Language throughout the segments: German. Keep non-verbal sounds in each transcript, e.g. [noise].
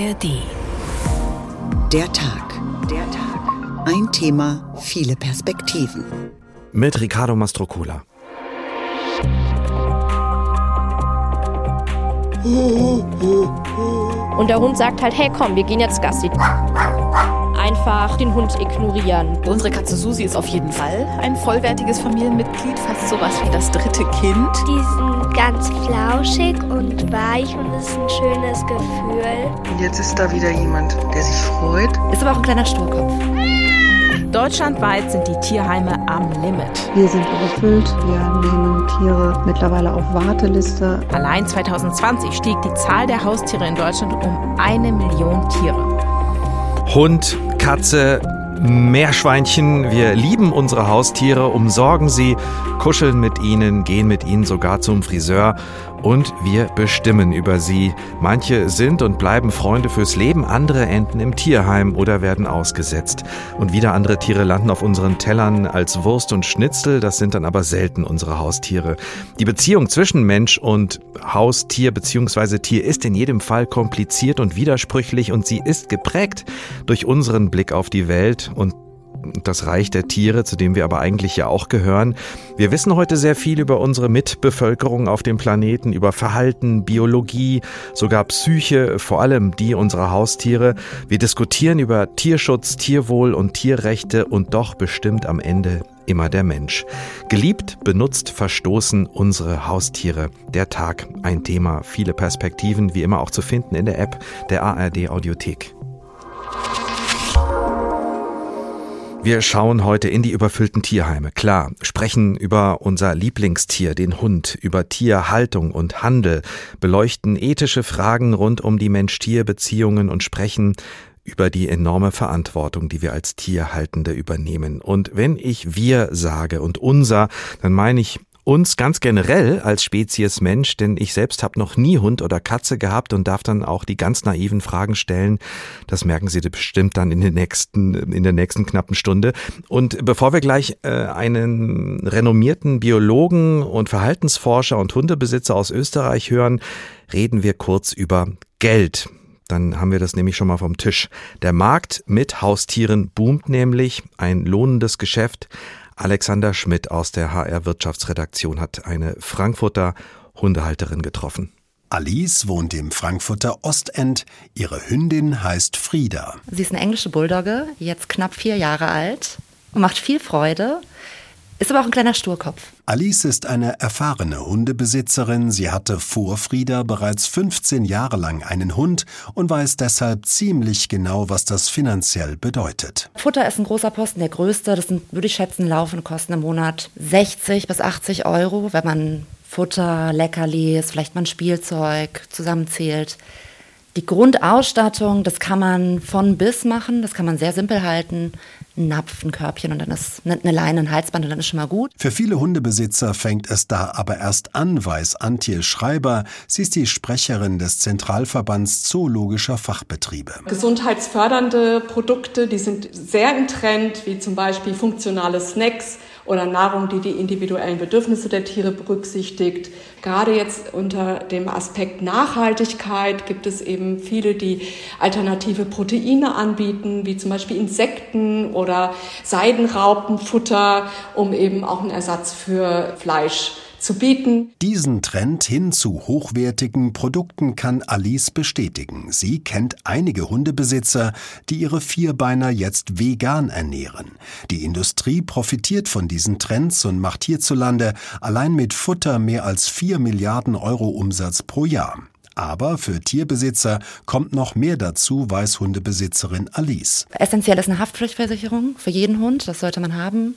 ARD. Der Tag. Der Tag. Ein Thema, viele Perspektiven. Mit Riccardo Mastrocola. Und der Hund sagt halt, hey komm, wir gehen jetzt Gassi einfach den Hund ignorieren. Unsere Katze Susi ist auf jeden Fall ein vollwertiges Familienmitglied, fast sowas wie das dritte Kind. Die sind ganz flauschig und weich und es ist ein schönes Gefühl. Und jetzt ist da wieder jemand, der sich freut. Ist aber auch ein kleiner Sturkopf. Deutschlandweit sind die Tierheime am Limit. Wir sind überfüllt. Wir nehmen Tiere mittlerweile auf Warteliste. Allein 2020 stieg die Zahl der Haustiere in Deutschland um eine Million Tiere. Hund, Katze, Meerschweinchen. Wir lieben unsere Haustiere, umsorgen sie, kuscheln mit ihnen, gehen mit ihnen sogar zum Friseur und wir bestimmen über sie. Manche sind und bleiben Freunde fürs Leben, andere enden im Tierheim oder werden ausgesetzt. Und wieder andere Tiere landen auf unseren Tellern als Wurst und Schnitzel, das sind dann aber selten unsere Haustiere. Die Beziehung zwischen Mensch und Haustier bzw. Tier ist in jedem Fall kompliziert und widersprüchlich und sie ist geprägt durch unseren Blick auf die Welt und das Reich der Tiere, zu dem wir aber eigentlich ja auch gehören. Wir wissen heute sehr viel über unsere Mitbevölkerung auf dem Planeten, über Verhalten, Biologie, sogar Psyche, vor allem die unserer Haustiere. Wir diskutieren über Tierschutz, Tierwohl und Tierrechte und doch bestimmt am Ende immer der Mensch. Geliebt, benutzt, verstoßen unsere Haustiere. Der Tag, ein Thema, viele Perspektiven, wie immer auch zu finden in der App der ARD Audiothek. Wir schauen heute in die überfüllten Tierheime. Klar, sprechen über unser Lieblingstier, den Hund, über Tierhaltung und Handel, beleuchten ethische Fragen rund um die Mensch-Tier-Beziehungen und sprechen über die enorme Verantwortung, die wir als Tierhaltende übernehmen. Und wenn ich wir sage und unser, dann meine ich uns ganz generell als Spezies Mensch, denn ich selbst habe noch nie Hund oder Katze gehabt und darf dann auch die ganz naiven Fragen stellen. Das merken Sie bestimmt dann in, den nächsten, in der nächsten knappen Stunde. Und bevor wir gleich äh, einen renommierten Biologen und Verhaltensforscher und Hundebesitzer aus Österreich hören, reden wir kurz über Geld. Dann haben wir das nämlich schon mal vom Tisch. Der Markt mit Haustieren boomt nämlich, ein lohnendes Geschäft. Alexander Schmidt aus der HR Wirtschaftsredaktion hat eine Frankfurter Hundehalterin getroffen. Alice wohnt im Frankfurter Ostend. Ihre Hündin heißt Frieda. Sie ist eine englische Bulldogge, jetzt knapp vier Jahre alt und macht viel Freude. Ist aber auch ein kleiner Sturkopf. Alice ist eine erfahrene Hundebesitzerin. Sie hatte vor Frieda bereits 15 Jahre lang einen Hund und weiß deshalb ziemlich genau, was das finanziell bedeutet. Futter ist ein großer Posten, der größte. Das sind, würde ich schätzen, laufende Kosten im Monat 60 bis 80 Euro, wenn man Futter, Leckerlis, vielleicht mal ein Spielzeug zusammenzählt. Die Grundausstattung, das kann man von bis machen, das kann man sehr simpel halten. Ein Napf, ein Körbchen und dann ist eine Leine, ein Halsband und dann ist schon mal gut. Für viele Hundebesitzer fängt es da aber erst an, weiß Antje Schreiber. Sie ist die Sprecherin des Zentralverbands Zoologischer Fachbetriebe. Gesundheitsfördernde Produkte, die sind sehr im Trend, wie zum Beispiel funktionale Snacks oder Nahrung, die die individuellen Bedürfnisse der Tiere berücksichtigt. Gerade jetzt unter dem Aspekt Nachhaltigkeit gibt es eben viele, die alternative Proteine anbieten, wie zum Beispiel Insekten oder Seidenraupenfutter, um eben auch einen Ersatz für Fleisch zu bieten. Diesen Trend hin zu hochwertigen Produkten kann Alice bestätigen. Sie kennt einige Hundebesitzer, die ihre Vierbeiner jetzt vegan ernähren. Die Industrie profitiert von diesen Trends und macht hierzulande allein mit Futter mehr als 4 Milliarden Euro Umsatz pro Jahr. Aber für Tierbesitzer kommt noch mehr dazu, weiß Hundebesitzerin Alice. Essentiell ist eine Haftpflichtversicherung für jeden Hund, das sollte man haben.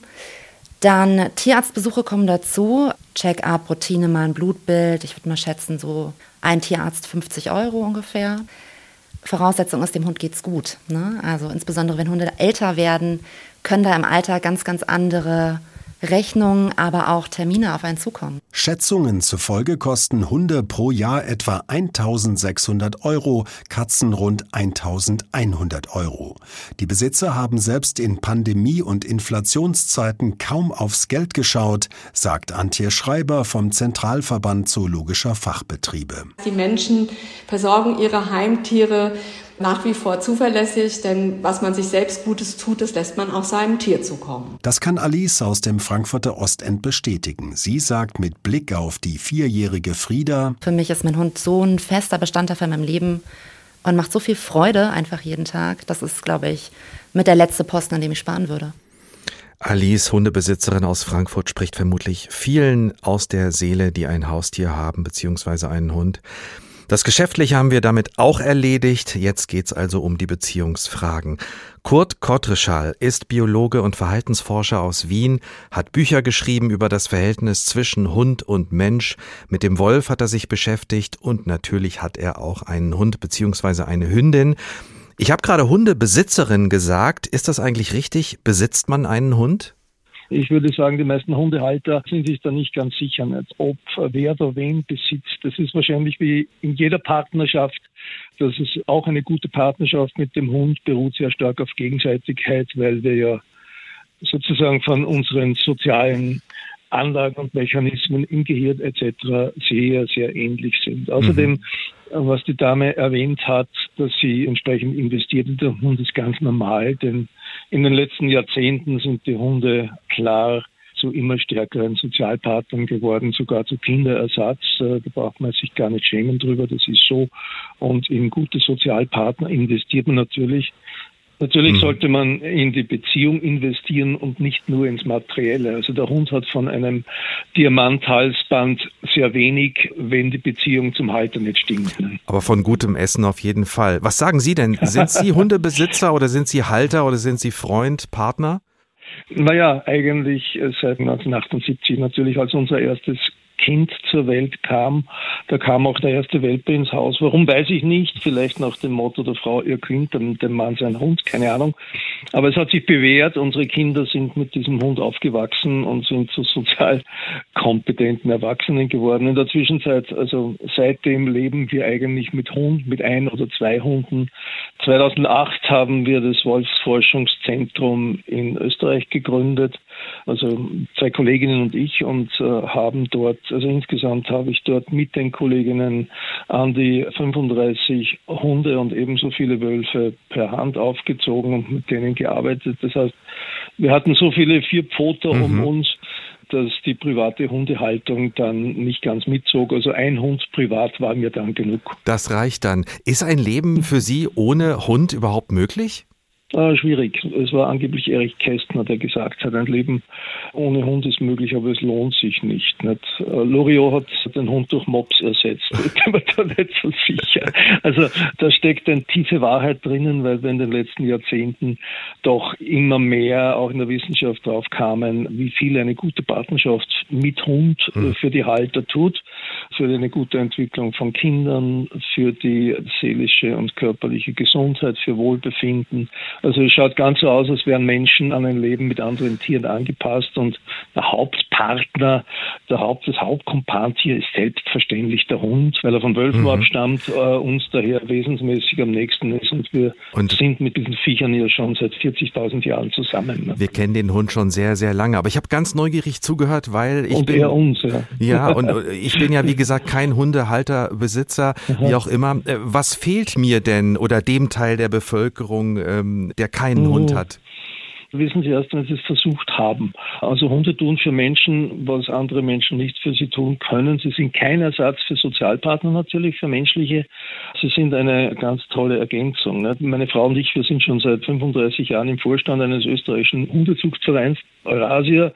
Dann Tierarztbesuche kommen dazu. Check-up, Routine, mal ein Blutbild. Ich würde mal schätzen, so ein Tierarzt 50 Euro ungefähr. Voraussetzung ist, dem Hund geht's gut. Ne? Also insbesondere wenn Hunde älter werden, können da im Alter ganz, ganz andere Rechnungen, aber auch Termine auf einen zukommen. Schätzungen zufolge kosten Hunde pro Jahr etwa 1600 Euro, Katzen rund 1100 Euro. Die Besitzer haben selbst in Pandemie- und Inflationszeiten kaum aufs Geld geschaut, sagt Antje Schreiber vom Zentralverband Zoologischer Fachbetriebe. Die Menschen versorgen ihre Heimtiere nach wie vor zuverlässig, denn was man sich selbst Gutes tut, das lässt man auch seinem Tier zukommen. Das kann Alice aus dem Frankfurter Ostend bestätigen. Sie sagt mit Blick auf die vierjährige Frieda, Für mich ist mein Hund so ein fester Bestandteil von meinem Leben und macht so viel Freude einfach jeden Tag. Das ist, glaube ich, mit der letzte Posten, an dem ich sparen würde. Alice, Hundebesitzerin aus Frankfurt, spricht vermutlich vielen aus der Seele, die ein Haustier haben, beziehungsweise einen Hund. Das Geschäftliche haben wir damit auch erledigt. Jetzt geht's also um die Beziehungsfragen. Kurt Kottreschall ist Biologe und Verhaltensforscher aus Wien, hat Bücher geschrieben über das Verhältnis zwischen Hund und Mensch. Mit dem Wolf hat er sich beschäftigt und natürlich hat er auch einen Hund beziehungsweise eine Hündin. Ich habe gerade Hundebesitzerin gesagt. Ist das eigentlich richtig? Besitzt man einen Hund? Ich würde sagen, die meisten Hundehalter sind sich da nicht ganz sicher, nicht, ob wer oder wen besitzt. Das ist wahrscheinlich wie in jeder Partnerschaft. Das ist auch eine gute Partnerschaft mit dem Hund, beruht sehr stark auf Gegenseitigkeit, weil wir ja sozusagen von unseren sozialen Anlagen und Mechanismen im Gehirn etc. sehr, sehr ähnlich sind. Außerdem, was die Dame erwähnt hat, dass sie entsprechend investiert in den Hund, ist ganz normal, denn in den letzten Jahrzehnten sind die Hunde klar zu immer stärkeren Sozialpartnern geworden, sogar zu Kinderersatz. Äh, Da braucht man sich gar nicht schämen drüber, das ist so. Und in gute Sozialpartner investiert man natürlich. Natürlich sollte man in die Beziehung investieren und nicht nur ins Materielle. Also der Hund hat von einem Diamanthalsband sehr wenig, wenn die Beziehung zum Halter nicht stimmt. ne? Aber von gutem Essen auf jeden Fall. Was sagen Sie denn? Sind Sie [laughs] Hundebesitzer oder sind Sie Halter oder sind Sie Freund, Partner? Naja, eigentlich äh, seit 1978 natürlich, als unser erstes Kind zur Welt kam. Da kam auch der erste Welpe ins Haus. Warum weiß ich nicht. Vielleicht nach dem Motto der Frau ihr Kind, dem, dem Mann sein Hund, keine Ahnung. Aber es hat sich bewährt. Unsere Kinder sind mit diesem Hund aufgewachsen und sind zu sozial [laughs] kompetenten Erwachsenen geworden. In der Zwischenzeit, also seitdem leben wir eigentlich mit Hund, mit ein oder zwei Hunden. 2008 haben wir das Wolfsforschungszentrum in Österreich gegründet, also zwei Kolleginnen und ich und äh, haben dort, also insgesamt habe ich dort mit den Kolleginnen an die 35 Hunde und ebenso viele Wölfe per Hand aufgezogen und mit denen gearbeitet. Das heißt, wir hatten so viele Vierpfoter um Mhm. uns, dass die private Hundehaltung dann nicht ganz mitzog. Also ein Hund privat war mir dann genug. Das reicht dann. Ist ein Leben für Sie ohne Hund überhaupt möglich? Äh, schwierig. Es war angeblich Erich Kästner, der gesagt hat, ein Leben ohne Hund ist möglich, aber es lohnt sich nicht. nicht? Äh, Loriot hat den Hund durch Mops ersetzt. [laughs] Ich bin mir da nicht so sicher. Also da steckt eine tiefe Wahrheit drinnen, weil wir in den letzten Jahrzehnten doch immer mehr auch in der Wissenschaft drauf kamen, wie viel eine gute Partnerschaft mit Hund äh, für die Halter tut, für eine gute Entwicklung von Kindern, für die seelische und körperliche Gesundheit, für Wohlbefinden. Also es schaut ganz so aus, als wären Menschen an ein Leben mit anderen Tieren angepasst und der Hauptpartner, der Haupt, das Hauptkompantier ist selbstverständlich der Hund, weil er von Wölfen Mhm. abstammt, äh, uns daher wesensmäßig am nächsten ist und wir Und- sind mit diesen Viechern ja schon seit 40.000 Jahren zusammen. Ne? Wir kennen den Hund schon sehr, sehr lange. Aber ich habe ganz neugierig zugehört, weil ich und bin. er uns, ja. Ja, [laughs] und äh, ich bin ja, wie gesagt, kein Hundehalter, Besitzer, wie auch immer. Äh, Was fehlt mir denn oder dem Teil der Bevölkerung, ähm, der keinen Oh. Hund hat? wissen Sie erst, wenn Sie es versucht haben. Also Hunde tun für Menschen, was andere Menschen nicht für sie tun können. Sie sind kein Ersatz für Sozialpartner natürlich, für menschliche. Sie sind eine ganz tolle Ergänzung. Ne? Meine Frau und ich, wir sind schon seit 35 Jahren im Vorstand eines österreichischen Hundezuchtvereins Eurasia.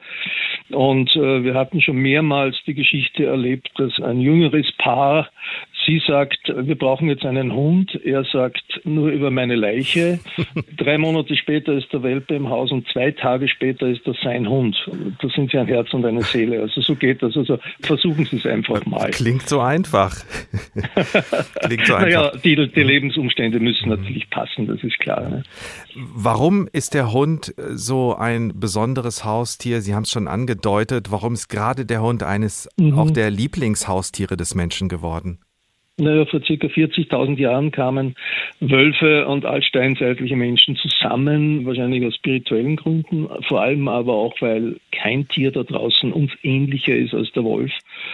Und äh, wir hatten schon mehrmals die Geschichte erlebt, dass ein jüngeres Paar Sie sagt, wir brauchen jetzt einen Hund. Er sagt, nur über meine Leiche. [laughs] Drei Monate später ist der Welpe im Haus und zwei Tage später ist das sein Hund. Da sind Sie ein Herz und eine Seele. Also so geht das. Also versuchen Sie es einfach mal. Klingt so einfach. [laughs] Klingt so einfach. Naja, die, die Lebensumstände müssen natürlich passen, das ist klar. Ne? Warum ist der Hund so ein besonderes Haustier? Sie haben es schon angedeutet. Warum ist gerade der Hund eines mhm. auch der Lieblingshaustiere des Menschen geworden? Naja, vor circa 40.000 Jahren kamen Wölfe und altsteinzeitliche Menschen zusammen, wahrscheinlich aus spirituellen Gründen, vor allem aber auch, weil kein Tier da draußen uns ähnlicher ist als der Wolf.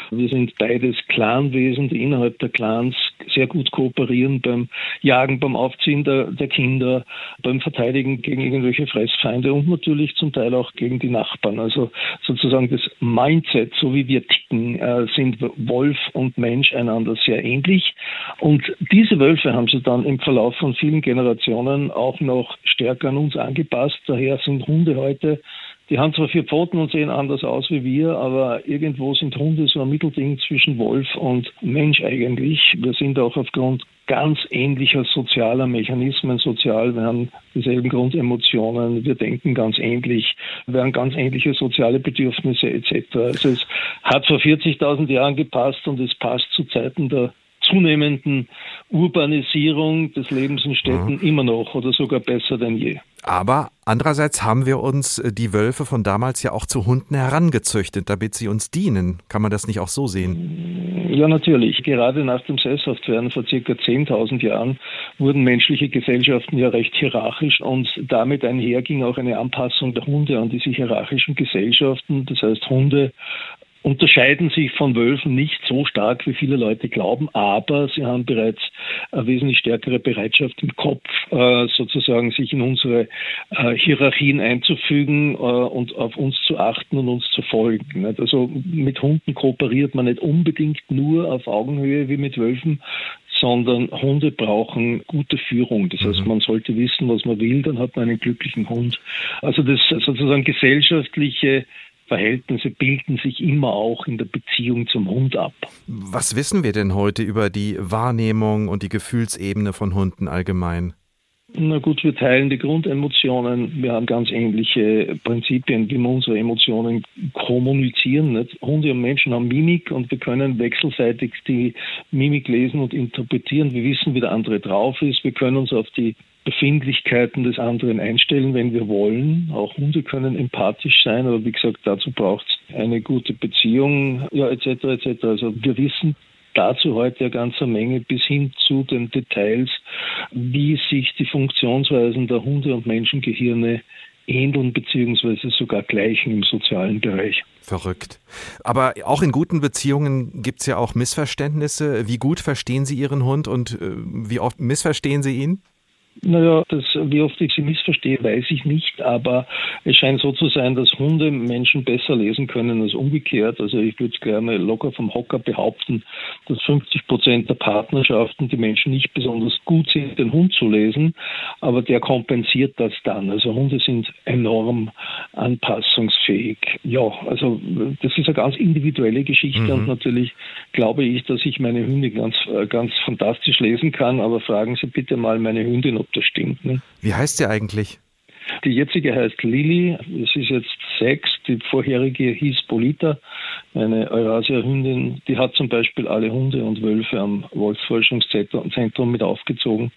Wir sind beides Clanwesen, die innerhalb der Clans sehr gut kooperieren beim Jagen, beim Aufziehen der, der Kinder, beim Verteidigen gegen irgendwelche Fressfeinde und natürlich zum Teil auch gegen die Nachbarn. Also sozusagen das Mindset, so wie wir ticken, äh, sind Wolf und Mensch einander sehr ähnlich. Und diese Wölfe haben sie dann im Verlauf von vielen Generationen auch noch stärker an uns angepasst. Daher sind Hunde heute die haben zwar vier Pfoten und sehen anders aus wie wir, aber irgendwo sind Hunde so ein Mittelding zwischen Wolf und Mensch eigentlich. Wir sind auch aufgrund ganz ähnlicher sozialer Mechanismen sozial. Wir haben dieselben Grundemotionen, wir denken ganz ähnlich, wir haben ganz ähnliche soziale Bedürfnisse etc. Also es hat vor 40.000 Jahren gepasst und es passt zu Zeiten der zunehmenden Urbanisierung des Lebens in Städten mhm. immer noch oder sogar besser denn je. Aber andererseits haben wir uns äh, die Wölfe von damals ja auch zu Hunden herangezüchtet, damit sie uns dienen. Kann man das nicht auch so sehen? Ja, natürlich. Gerade nach dem Sesshaftwerden vor circa 10.000 Jahren wurden menschliche Gesellschaften ja recht hierarchisch und damit einher ging auch eine Anpassung der Hunde an diese hierarchischen Gesellschaften. Das heißt, Hunde unterscheiden sich von Wölfen nicht so stark, wie viele Leute glauben, aber sie haben bereits eine wesentlich stärkere Bereitschaft im Kopf, äh, sozusagen sich in unsere äh, Hierarchien einzufügen äh, und auf uns zu achten und uns zu folgen. Also mit Hunden kooperiert man nicht unbedingt nur auf Augenhöhe wie mit Wölfen, sondern Hunde brauchen gute Führung. Das heißt, mhm. man sollte wissen, was man will, dann hat man einen glücklichen Hund. Also das sozusagen gesellschaftliche Verhältnisse bilden sich immer auch in der Beziehung zum Hund ab. Was wissen wir denn heute über die Wahrnehmung und die Gefühlsebene von Hunden allgemein? Na gut, wir teilen die Grundemotionen. Wir haben ganz ähnliche Prinzipien, wie wir unsere Emotionen kommunizieren. Nicht? Hunde und Menschen haben Mimik und wir können wechselseitig die Mimik lesen und interpretieren. Wir wissen, wie der andere drauf ist. Wir können uns auf die Befindlichkeiten des anderen einstellen, wenn wir wollen. Auch Hunde können empathisch sein, aber wie gesagt, dazu braucht es eine gute Beziehung, ja, etc. etc. Also wir wissen dazu heute eine ganze Menge bis hin zu den Details, wie sich die Funktionsweisen der Hunde- und Menschengehirne ähneln beziehungsweise sogar gleichen im sozialen Bereich. Verrückt. Aber auch in guten Beziehungen gibt es ja auch Missverständnisse. Wie gut verstehen Sie Ihren Hund und äh, wie oft missverstehen Sie ihn? Naja, das, wie oft ich sie missverstehe, weiß ich nicht, aber es scheint so zu sein, dass Hunde Menschen besser lesen können als umgekehrt. Also ich würde es gerne locker vom Hocker behaupten, dass 50 Prozent der Partnerschaften die Menschen nicht besonders gut sind, den Hund zu lesen, aber der kompensiert das dann. Also Hunde sind enorm anpassungsfähig. Ja, also das ist eine ganz individuelle Geschichte mhm. und natürlich glaube ich, dass ich meine Hunde ganz, ganz fantastisch lesen kann, aber fragen Sie bitte mal meine Hündin, ob das stimmt. Ne? Wie heißt sie eigentlich? Die jetzige heißt Lili, es ist jetzt sechs, die vorherige hieß Polita, eine Eurasia-Hündin, die hat zum Beispiel alle Hunde und Wölfe am Wolfsforschungszentrum mit aufgezogen,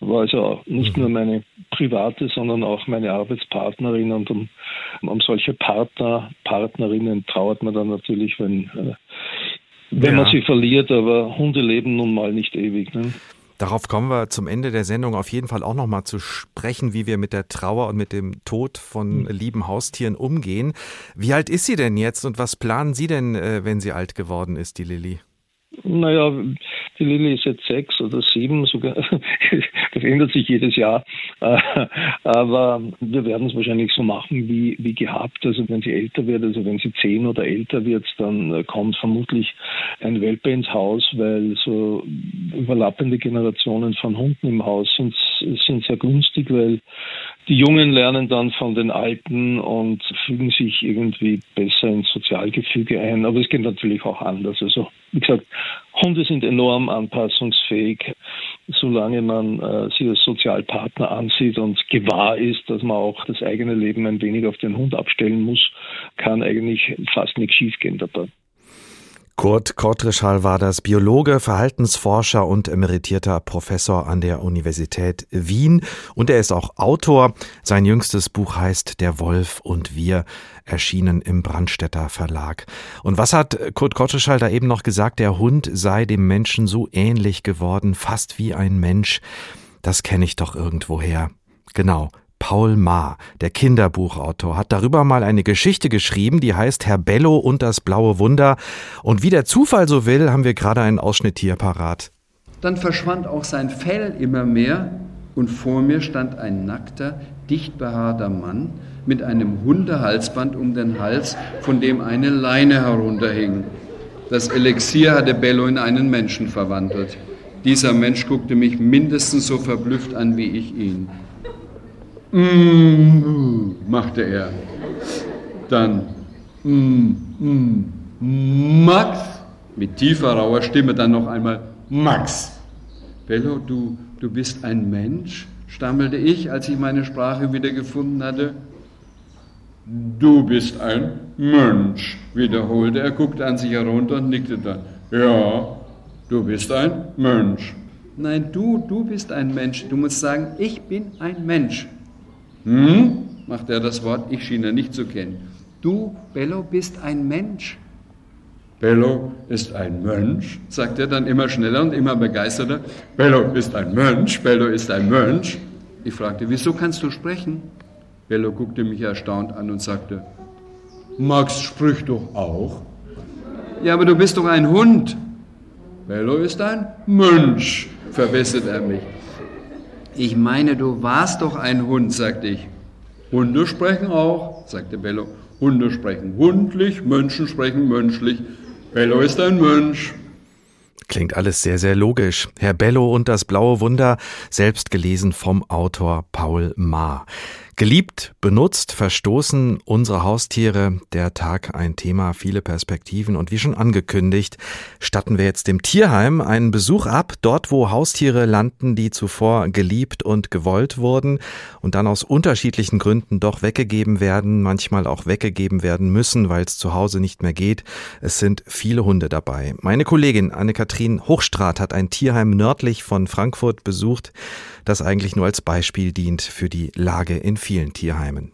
war also nicht mhm. nur meine private, sondern auch meine Arbeitspartnerin und um, um solche Partner, Partnerinnen trauert man dann natürlich, wenn, äh, wenn ja. man sie verliert, aber Hunde leben nun mal nicht ewig. Ne? Darauf kommen wir zum Ende der Sendung auf jeden Fall auch nochmal zu sprechen, wie wir mit der Trauer und mit dem Tod von hm. lieben Haustieren umgehen. Wie alt ist sie denn jetzt und was planen Sie denn, äh, wenn sie alt geworden ist, die Lilly? Naja, die Lilly ist jetzt sechs oder sieben, sogar. [laughs] das ändert sich jedes Jahr. Äh, aber wir werden es wahrscheinlich so machen wie, wie gehabt. Also wenn sie älter wird, also wenn sie zehn oder älter wird, dann äh, kommt vermutlich ein Welpe ins Haus, weil so überlappende Generationen von Hunden im Haus sind, sind sehr günstig, weil Die Jungen lernen dann von den Alten und fügen sich irgendwie besser ins Sozialgefüge ein. Aber es geht natürlich auch anders. Also, wie gesagt, Hunde sind enorm anpassungsfähig, solange man äh, sie als Sozialpartner ansieht und gewahr ist, dass man auch das eigene Leben ein wenig auf den Hund abstellen muss, kann eigentlich fast nichts schiefgehen dabei. Kurt Kortrischal war das Biologe, Verhaltensforscher und emeritierter Professor an der Universität Wien und er ist auch Autor. Sein jüngstes Buch heißt Der Wolf und wir, erschienen im Brandstätter Verlag. Und was hat Kurt Kortrischal da eben noch gesagt? Der Hund sei dem Menschen so ähnlich geworden, fast wie ein Mensch. Das kenne ich doch irgendwoher. Genau, Paul Maar, der Kinderbuchautor, hat darüber mal eine Geschichte geschrieben, die heißt Herr Bello und das blaue Wunder. Und wie der Zufall so will, haben wir gerade einen Ausschnitt hier parat. Dann verschwand auch sein Fell immer mehr und vor mir stand ein nackter, dicht behaarter Mann mit einem Hundehalsband um den Hals, von dem eine Leine herunterhing. Das Elixier hatte Bello in einen Menschen verwandelt. Dieser Mensch guckte mich mindestens so verblüfft an wie ich ihn. Mm, machte er. Dann mm, mm, Max, mit tiefer rauer Stimme dann noch einmal Max. Bello, du, du bist ein Mensch, stammelte ich, als ich meine Sprache wieder gefunden hatte. Du bist ein Mensch, wiederholte er, guckte an sich herunter und nickte dann. Ja, du bist ein Mensch. Nein, du, du bist ein Mensch. Du musst sagen, ich bin ein Mensch. Hm? macht er das Wort, ich schien er nicht zu kennen. Du, Bello, bist ein Mensch. Bello ist ein Mönch, sagt er dann immer schneller und immer begeisterter. Bello ist ein Mönch, Bello ist ein Mönch. Ich fragte, wieso kannst du sprechen? Bello guckte mich erstaunt an und sagte, Max spricht doch auch. Ja, aber du bist doch ein Hund. Bello ist ein Mönch, verbessert er mich. Ich meine, du warst doch ein Hund, sagte ich. Hunde sprechen auch, sagte Bello. Hunde sprechen hundlich, Menschen sprechen mönchlich. Bello ist ein Mönch. Klingt alles sehr, sehr logisch. Herr Bello und das blaue Wunder, selbst gelesen vom Autor Paul Maar. Geliebt, benutzt, verstoßen unsere Haustiere. Der Tag ein Thema, viele Perspektiven. Und wie schon angekündigt, statten wir jetzt dem Tierheim einen Besuch ab, dort wo Haustiere landen, die zuvor geliebt und gewollt wurden und dann aus unterschiedlichen Gründen doch weggegeben werden, manchmal auch weggegeben werden müssen, weil es zu Hause nicht mehr geht. Es sind viele Hunde dabei. Meine Kollegin Anne-Kathrin Hochstrat hat ein Tierheim nördlich von Frankfurt besucht das eigentlich nur als Beispiel dient für die Lage in vielen Tierheimen.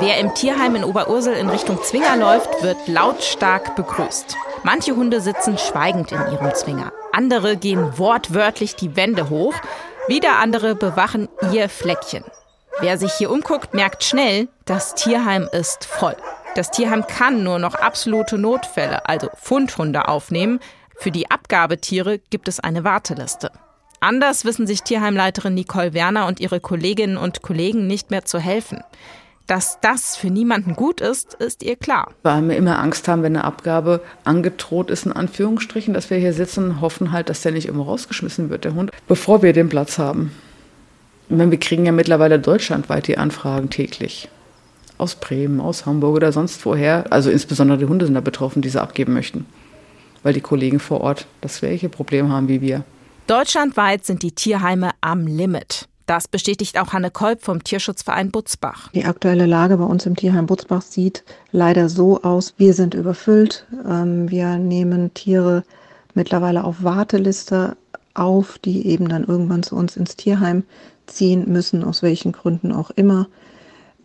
Wer im Tierheim in Oberursel in Richtung Zwinger läuft, wird lautstark begrüßt. Manche Hunde sitzen schweigend in ihrem Zwinger. Andere gehen wortwörtlich die Wände hoch. Wieder andere bewachen ihr Fleckchen. Wer sich hier umguckt, merkt schnell, das Tierheim ist voll. Das Tierheim kann nur noch absolute Notfälle, also Fundhunde, aufnehmen. Für die Abgabetiere gibt es eine Warteliste. Anders wissen sich Tierheimleiterin Nicole Werner und ihre Kolleginnen und Kollegen nicht mehr zu helfen. Dass das für niemanden gut ist, ist ihr klar. Weil wir immer Angst haben, wenn eine Abgabe angedroht ist, in Anführungsstrichen, dass wir hier sitzen, hoffen halt, dass der nicht immer rausgeschmissen wird, der Hund, bevor wir den Platz haben. wir kriegen ja mittlerweile deutschlandweit die Anfragen täglich. Aus Bremen, aus Hamburg oder sonst woher. Also insbesondere die Hunde sind da betroffen, die sie abgeben möchten. Weil die Kollegen vor Ort das gleiche Problem haben wie wir. Deutschlandweit sind die Tierheime am Limit. Das bestätigt auch Hanne Kolb vom Tierschutzverein Butzbach. Die aktuelle Lage bei uns im Tierheim Butzbach sieht leider so aus, wir sind überfüllt. Ähm, wir nehmen Tiere mittlerweile auf Warteliste auf, die eben dann irgendwann zu uns ins Tierheim ziehen müssen, aus welchen Gründen auch immer.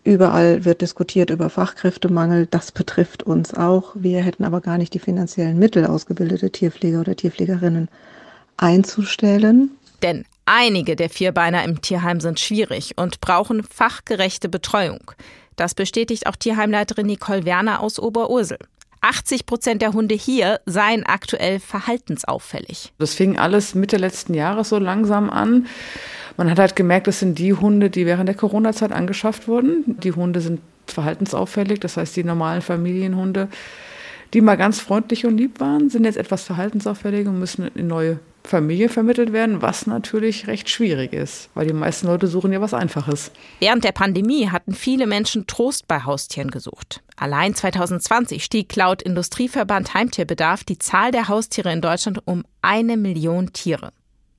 Überall wird diskutiert über Fachkräftemangel. Das betrifft uns auch. Wir hätten aber gar nicht die finanziellen Mittel, ausgebildete Tierpfleger oder Tierpflegerinnen einzustellen. Denn einige der Vierbeiner im Tierheim sind schwierig und brauchen fachgerechte Betreuung. Das bestätigt auch Tierheimleiterin Nicole Werner aus Oberursel. 80 Prozent der Hunde hier seien aktuell verhaltensauffällig. Das fing alles Mitte letzten Jahres so langsam an. Man hat halt gemerkt, das sind die Hunde, die während der Corona-Zeit angeschafft wurden. Die Hunde sind verhaltensauffällig, das heißt die normalen Familienhunde, die mal ganz freundlich und lieb waren, sind jetzt etwas verhaltensauffällig und müssen in neue Familie vermittelt werden, was natürlich recht schwierig ist, weil die meisten Leute suchen ja was Einfaches. Während der Pandemie hatten viele Menschen Trost bei Haustieren gesucht. Allein 2020 stieg laut Industrieverband Heimtierbedarf die Zahl der Haustiere in Deutschland um eine Million Tiere.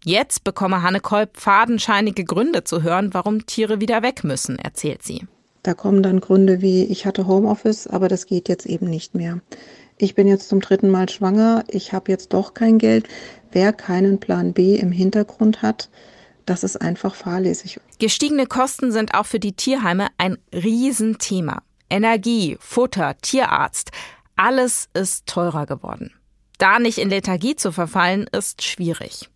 Jetzt bekomme Hanne Kolb fadenscheinige Gründe zu hören, warum Tiere wieder weg müssen, erzählt sie. Da kommen dann Gründe wie, ich hatte Homeoffice, aber das geht jetzt eben nicht mehr. Ich bin jetzt zum dritten Mal schwanger, ich habe jetzt doch kein Geld. Wer keinen Plan B im Hintergrund hat, das ist einfach fahrlässig. Gestiegene Kosten sind auch für die Tierheime ein Riesenthema. Energie, Futter, Tierarzt, alles ist teurer geworden. Da nicht in Lethargie zu verfallen, ist schwierig.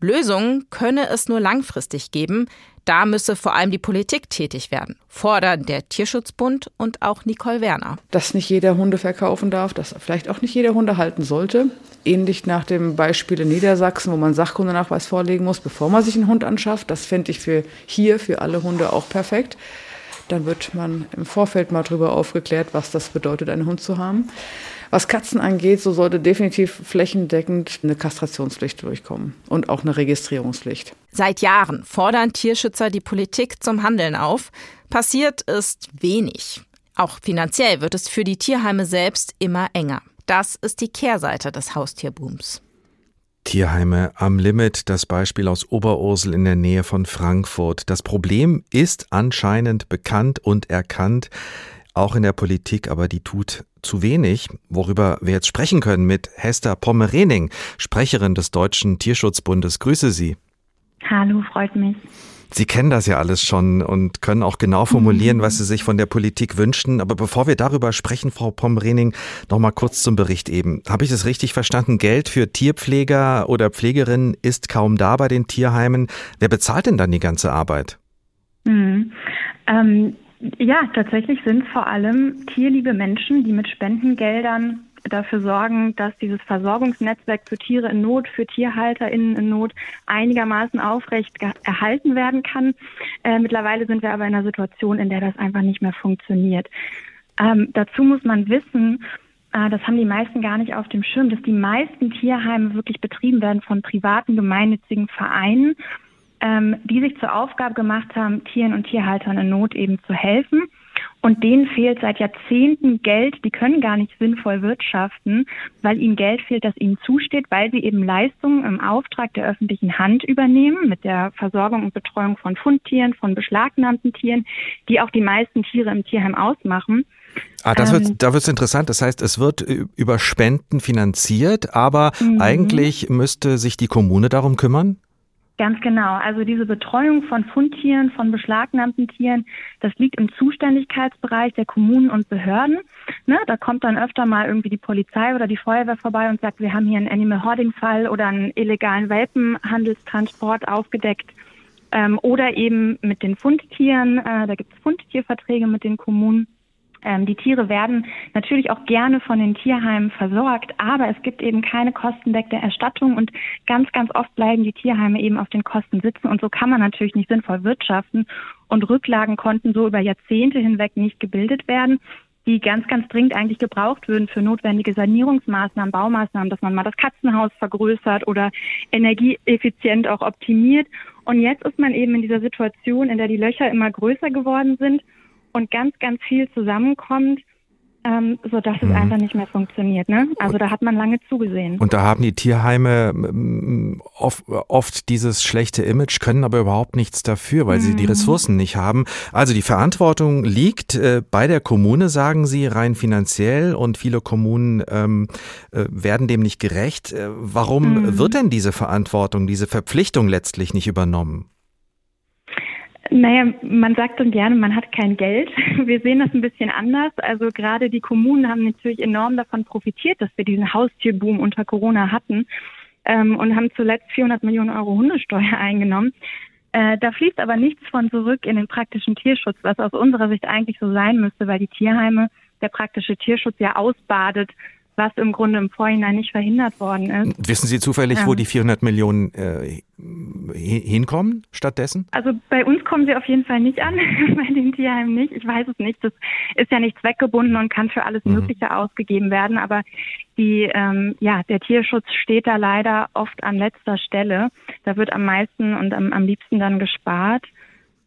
Lösungen könne es nur langfristig geben. Da müsse vor allem die Politik tätig werden, fordern der Tierschutzbund und auch Nicole Werner. Dass nicht jeder Hunde verkaufen darf, dass vielleicht auch nicht jeder Hunde halten sollte. Ähnlich nach dem Beispiel in Niedersachsen, wo man Sachkundenachweis vorlegen muss, bevor man sich einen Hund anschafft. Das fände ich für hier, für alle Hunde auch perfekt. Dann wird man im Vorfeld mal darüber aufgeklärt, was das bedeutet, einen Hund zu haben. Was Katzen angeht, so sollte definitiv flächendeckend eine Kastrationspflicht durchkommen und auch eine Registrierungspflicht. Seit Jahren fordern Tierschützer die Politik zum Handeln auf. Passiert ist wenig. Auch finanziell wird es für die Tierheime selbst immer enger. Das ist die Kehrseite des Haustierbooms. Tierheime am Limit, das Beispiel aus Oberursel in der Nähe von Frankfurt. Das Problem ist anscheinend bekannt und erkannt auch in der Politik, aber die tut zu wenig, worüber wir jetzt sprechen können mit Hester Pommerening, Sprecherin des Deutschen Tierschutzbundes. Grüße Sie. Hallo, freut mich. Sie kennen das ja alles schon und können auch genau formulieren, was Sie sich von der Politik wünschen. Aber bevor wir darüber sprechen, Frau Pommerening, noch mal kurz zum Bericht eben. Habe ich das richtig verstanden? Geld für Tierpfleger oder Pflegerinnen ist kaum da bei den Tierheimen. Wer bezahlt denn dann die ganze Arbeit? Mhm. Ähm, ja, tatsächlich sind vor allem tierliebe Menschen, die mit Spendengeldern dafür sorgen, dass dieses Versorgungsnetzwerk für Tiere in Not, für TierhalterInnen in Not einigermaßen aufrecht erhalten werden kann. Äh, mittlerweile sind wir aber in einer Situation, in der das einfach nicht mehr funktioniert. Ähm, dazu muss man wissen, äh, das haben die meisten gar nicht auf dem Schirm, dass die meisten Tierheime wirklich betrieben werden von privaten gemeinnützigen Vereinen ähm, die sich zur Aufgabe gemacht haben, Tieren und Tierhaltern in Not eben zu helfen. Und denen fehlt seit Jahrzehnten Geld. Die können gar nicht sinnvoll wirtschaften, weil ihnen Geld fehlt, das ihnen zusteht, weil sie eben Leistungen im Auftrag der öffentlichen Hand übernehmen mit der Versorgung und Betreuung von Fundtieren, von beschlagnahmten Tieren, die auch die meisten Tiere im Tierheim ausmachen. Ah, das wird, ähm, da wird es interessant. Das heißt, es wird über Spenden finanziert, aber mhm. eigentlich müsste sich die Kommune darum kümmern? Ganz genau. Also diese Betreuung von Fundtieren, von beschlagnahmten Tieren, das liegt im Zuständigkeitsbereich der Kommunen und Behörden. Ne, da kommt dann öfter mal irgendwie die Polizei oder die Feuerwehr vorbei und sagt, wir haben hier einen Animal Hoarding Fall oder einen illegalen Welpenhandelstransport aufgedeckt. Ähm, oder eben mit den Fundtieren, äh, da gibt es Fundtierverträge mit den Kommunen. Ähm, die Tiere werden natürlich auch gerne von den Tierheimen versorgt, aber es gibt eben keine kostendeckte Erstattung und ganz, ganz oft bleiben die Tierheime eben auf den Kosten sitzen und so kann man natürlich nicht sinnvoll wirtschaften und Rücklagen konnten so über Jahrzehnte hinweg nicht gebildet werden die ganz, ganz dringend eigentlich gebraucht würden für notwendige Sanierungsmaßnahmen, Baumaßnahmen, dass man mal das Katzenhaus vergrößert oder energieeffizient auch optimiert. Und jetzt ist man eben in dieser Situation, in der die Löcher immer größer geworden sind und ganz, ganz viel zusammenkommt, ähm, so dass es mhm. einfach nicht mehr funktioniert. Ne? Also da hat man lange zugesehen. Und da haben die Tierheime oft, oft dieses schlechte Image, können aber überhaupt nichts dafür, weil mhm. sie die mhm. Ressourcen nicht haben. Also die Verantwortung liegt äh, bei der Kommune, sagen Sie, rein finanziell und viele Kommunen ähm, äh, werden dem nicht gerecht. Äh, warum mhm. wird denn diese Verantwortung, diese Verpflichtung letztlich nicht übernommen? Naja, man sagt dann gerne, man hat kein Geld. [laughs] Wir sehen das ein bisschen anders. Also gerade die Kommunen haben natürlich enorm davon profitiert, dass wir diesen Haustierboom unter Corona hatten ähm, und haben zuletzt 400 Millionen Euro Hundesteuer [laughs] eingenommen. Äh, da fließt aber nichts von zurück in den praktischen Tierschutz, was aus unserer Sicht eigentlich so sein müsste, weil die Tierheime der praktische Tierschutz ja ausbadet was im Grunde im Vorhinein nicht verhindert worden ist. Wissen Sie zufällig, ähm, wo die 400 Millionen äh, hinkommen stattdessen? Also bei uns kommen sie auf jeden Fall nicht an, [laughs] bei den Tierheimen nicht. Ich weiß es nicht. Das ist ja nicht zweckgebunden und kann für alles mhm. Mögliche ausgegeben werden. Aber die, ähm, ja, der Tierschutz steht da leider oft an letzter Stelle. Da wird am meisten und am, am liebsten dann gespart.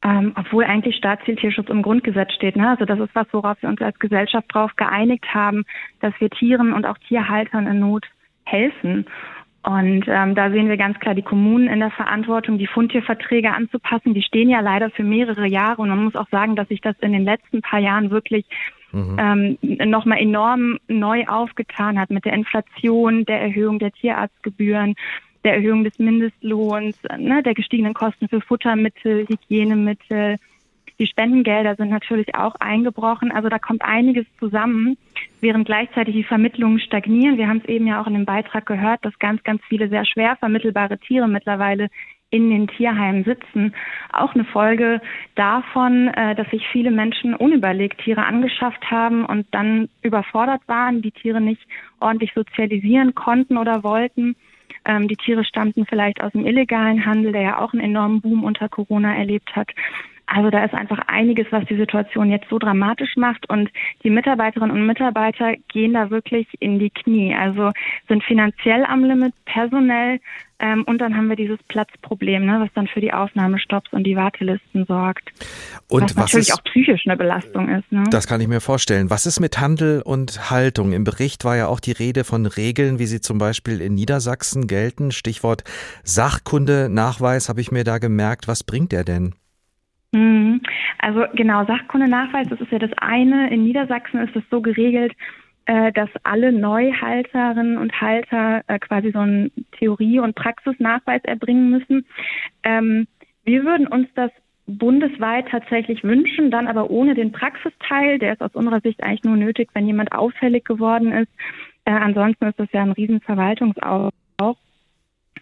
Ähm, obwohl eigentlich Staatsziel Tierschutz im Grundgesetz steht. Ne? Also das ist was, worauf wir uns als Gesellschaft darauf geeinigt haben, dass wir Tieren und auch Tierhaltern in Not helfen. Und ähm, da sehen wir ganz klar die Kommunen in der Verantwortung, die Fundtierverträge anzupassen. Die stehen ja leider für mehrere Jahre und man muss auch sagen, dass sich das in den letzten paar Jahren wirklich mhm. ähm, nochmal enorm neu aufgetan hat mit der Inflation, der Erhöhung der Tierarztgebühren, der Erhöhung des Mindestlohns, ne, der gestiegenen Kosten für Futtermittel, Hygienemittel, die Spendengelder sind natürlich auch eingebrochen. Also da kommt einiges zusammen, während gleichzeitig die Vermittlungen stagnieren. Wir haben es eben ja auch in dem Beitrag gehört, dass ganz, ganz viele sehr schwer vermittelbare Tiere mittlerweile in den Tierheimen sitzen. Auch eine Folge davon, äh, dass sich viele Menschen unüberlegt Tiere angeschafft haben und dann überfordert waren, die Tiere nicht ordentlich sozialisieren konnten oder wollten. Ähm, die Tiere stammten vielleicht aus dem illegalen Handel, der ja auch einen enormen Boom unter Corona erlebt hat. Also da ist einfach einiges, was die Situation jetzt so dramatisch macht und die Mitarbeiterinnen und Mitarbeiter gehen da wirklich in die Knie. Also sind finanziell am Limit, personell ähm, und dann haben wir dieses Platzproblem, ne, was dann für die Aufnahmestopps und die Wartelisten sorgt. Und was, was natürlich ist, auch psychisch eine Belastung ist. Ne? Das kann ich mir vorstellen. Was ist mit Handel und Haltung? Im Bericht war ja auch die Rede von Regeln, wie sie zum Beispiel in Niedersachsen gelten. Stichwort Sachkunde-Nachweis habe ich mir da gemerkt. Was bringt der denn? Mhm. Also genau, Sachkundenachweis, das ist ja das eine. In Niedersachsen ist es so geregelt, äh, dass alle Neuhalterinnen und Halter äh, quasi so einen Theorie- und Praxisnachweis erbringen müssen. Ähm, wir würden uns das bundesweit tatsächlich wünschen, dann aber ohne den Praxisteil. Der ist aus unserer Sicht eigentlich nur nötig, wenn jemand auffällig geworden ist. Äh, ansonsten ist das ja ein Riesenverwaltungsaufbau.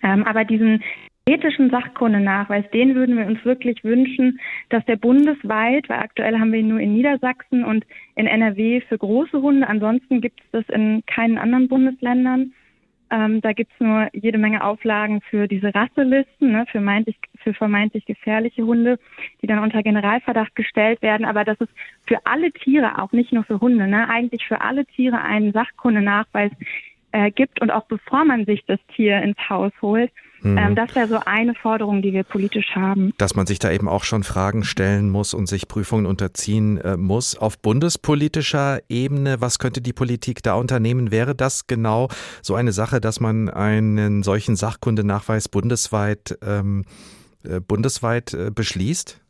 Ähm, aber diesen ethischen Sachkundenachweis, den würden wir uns wirklich wünschen, dass der bundesweit, weil aktuell haben wir ihn nur in Niedersachsen und in NRW für große Hunde, ansonsten gibt es das in keinen anderen Bundesländern. Ähm, da gibt es nur jede Menge Auflagen für diese Rasselisten, ne, für, meintlich, für vermeintlich gefährliche Hunde, die dann unter Generalverdacht gestellt werden. Aber dass es für alle Tiere, auch nicht nur für Hunde, ne, eigentlich für alle Tiere einen Sachkundenachweis äh, gibt und auch bevor man sich das Tier ins Haus holt, Mhm. Ähm, das wäre so eine Forderung, die wir politisch haben. Dass man sich da eben auch schon Fragen stellen muss und sich Prüfungen unterziehen äh, muss. Auf bundespolitischer Ebene, was könnte die Politik da unternehmen? Wäre das genau so eine Sache, dass man einen solchen Sachkundenachweis bundesweit, ähm, äh, bundesweit äh, beschließt?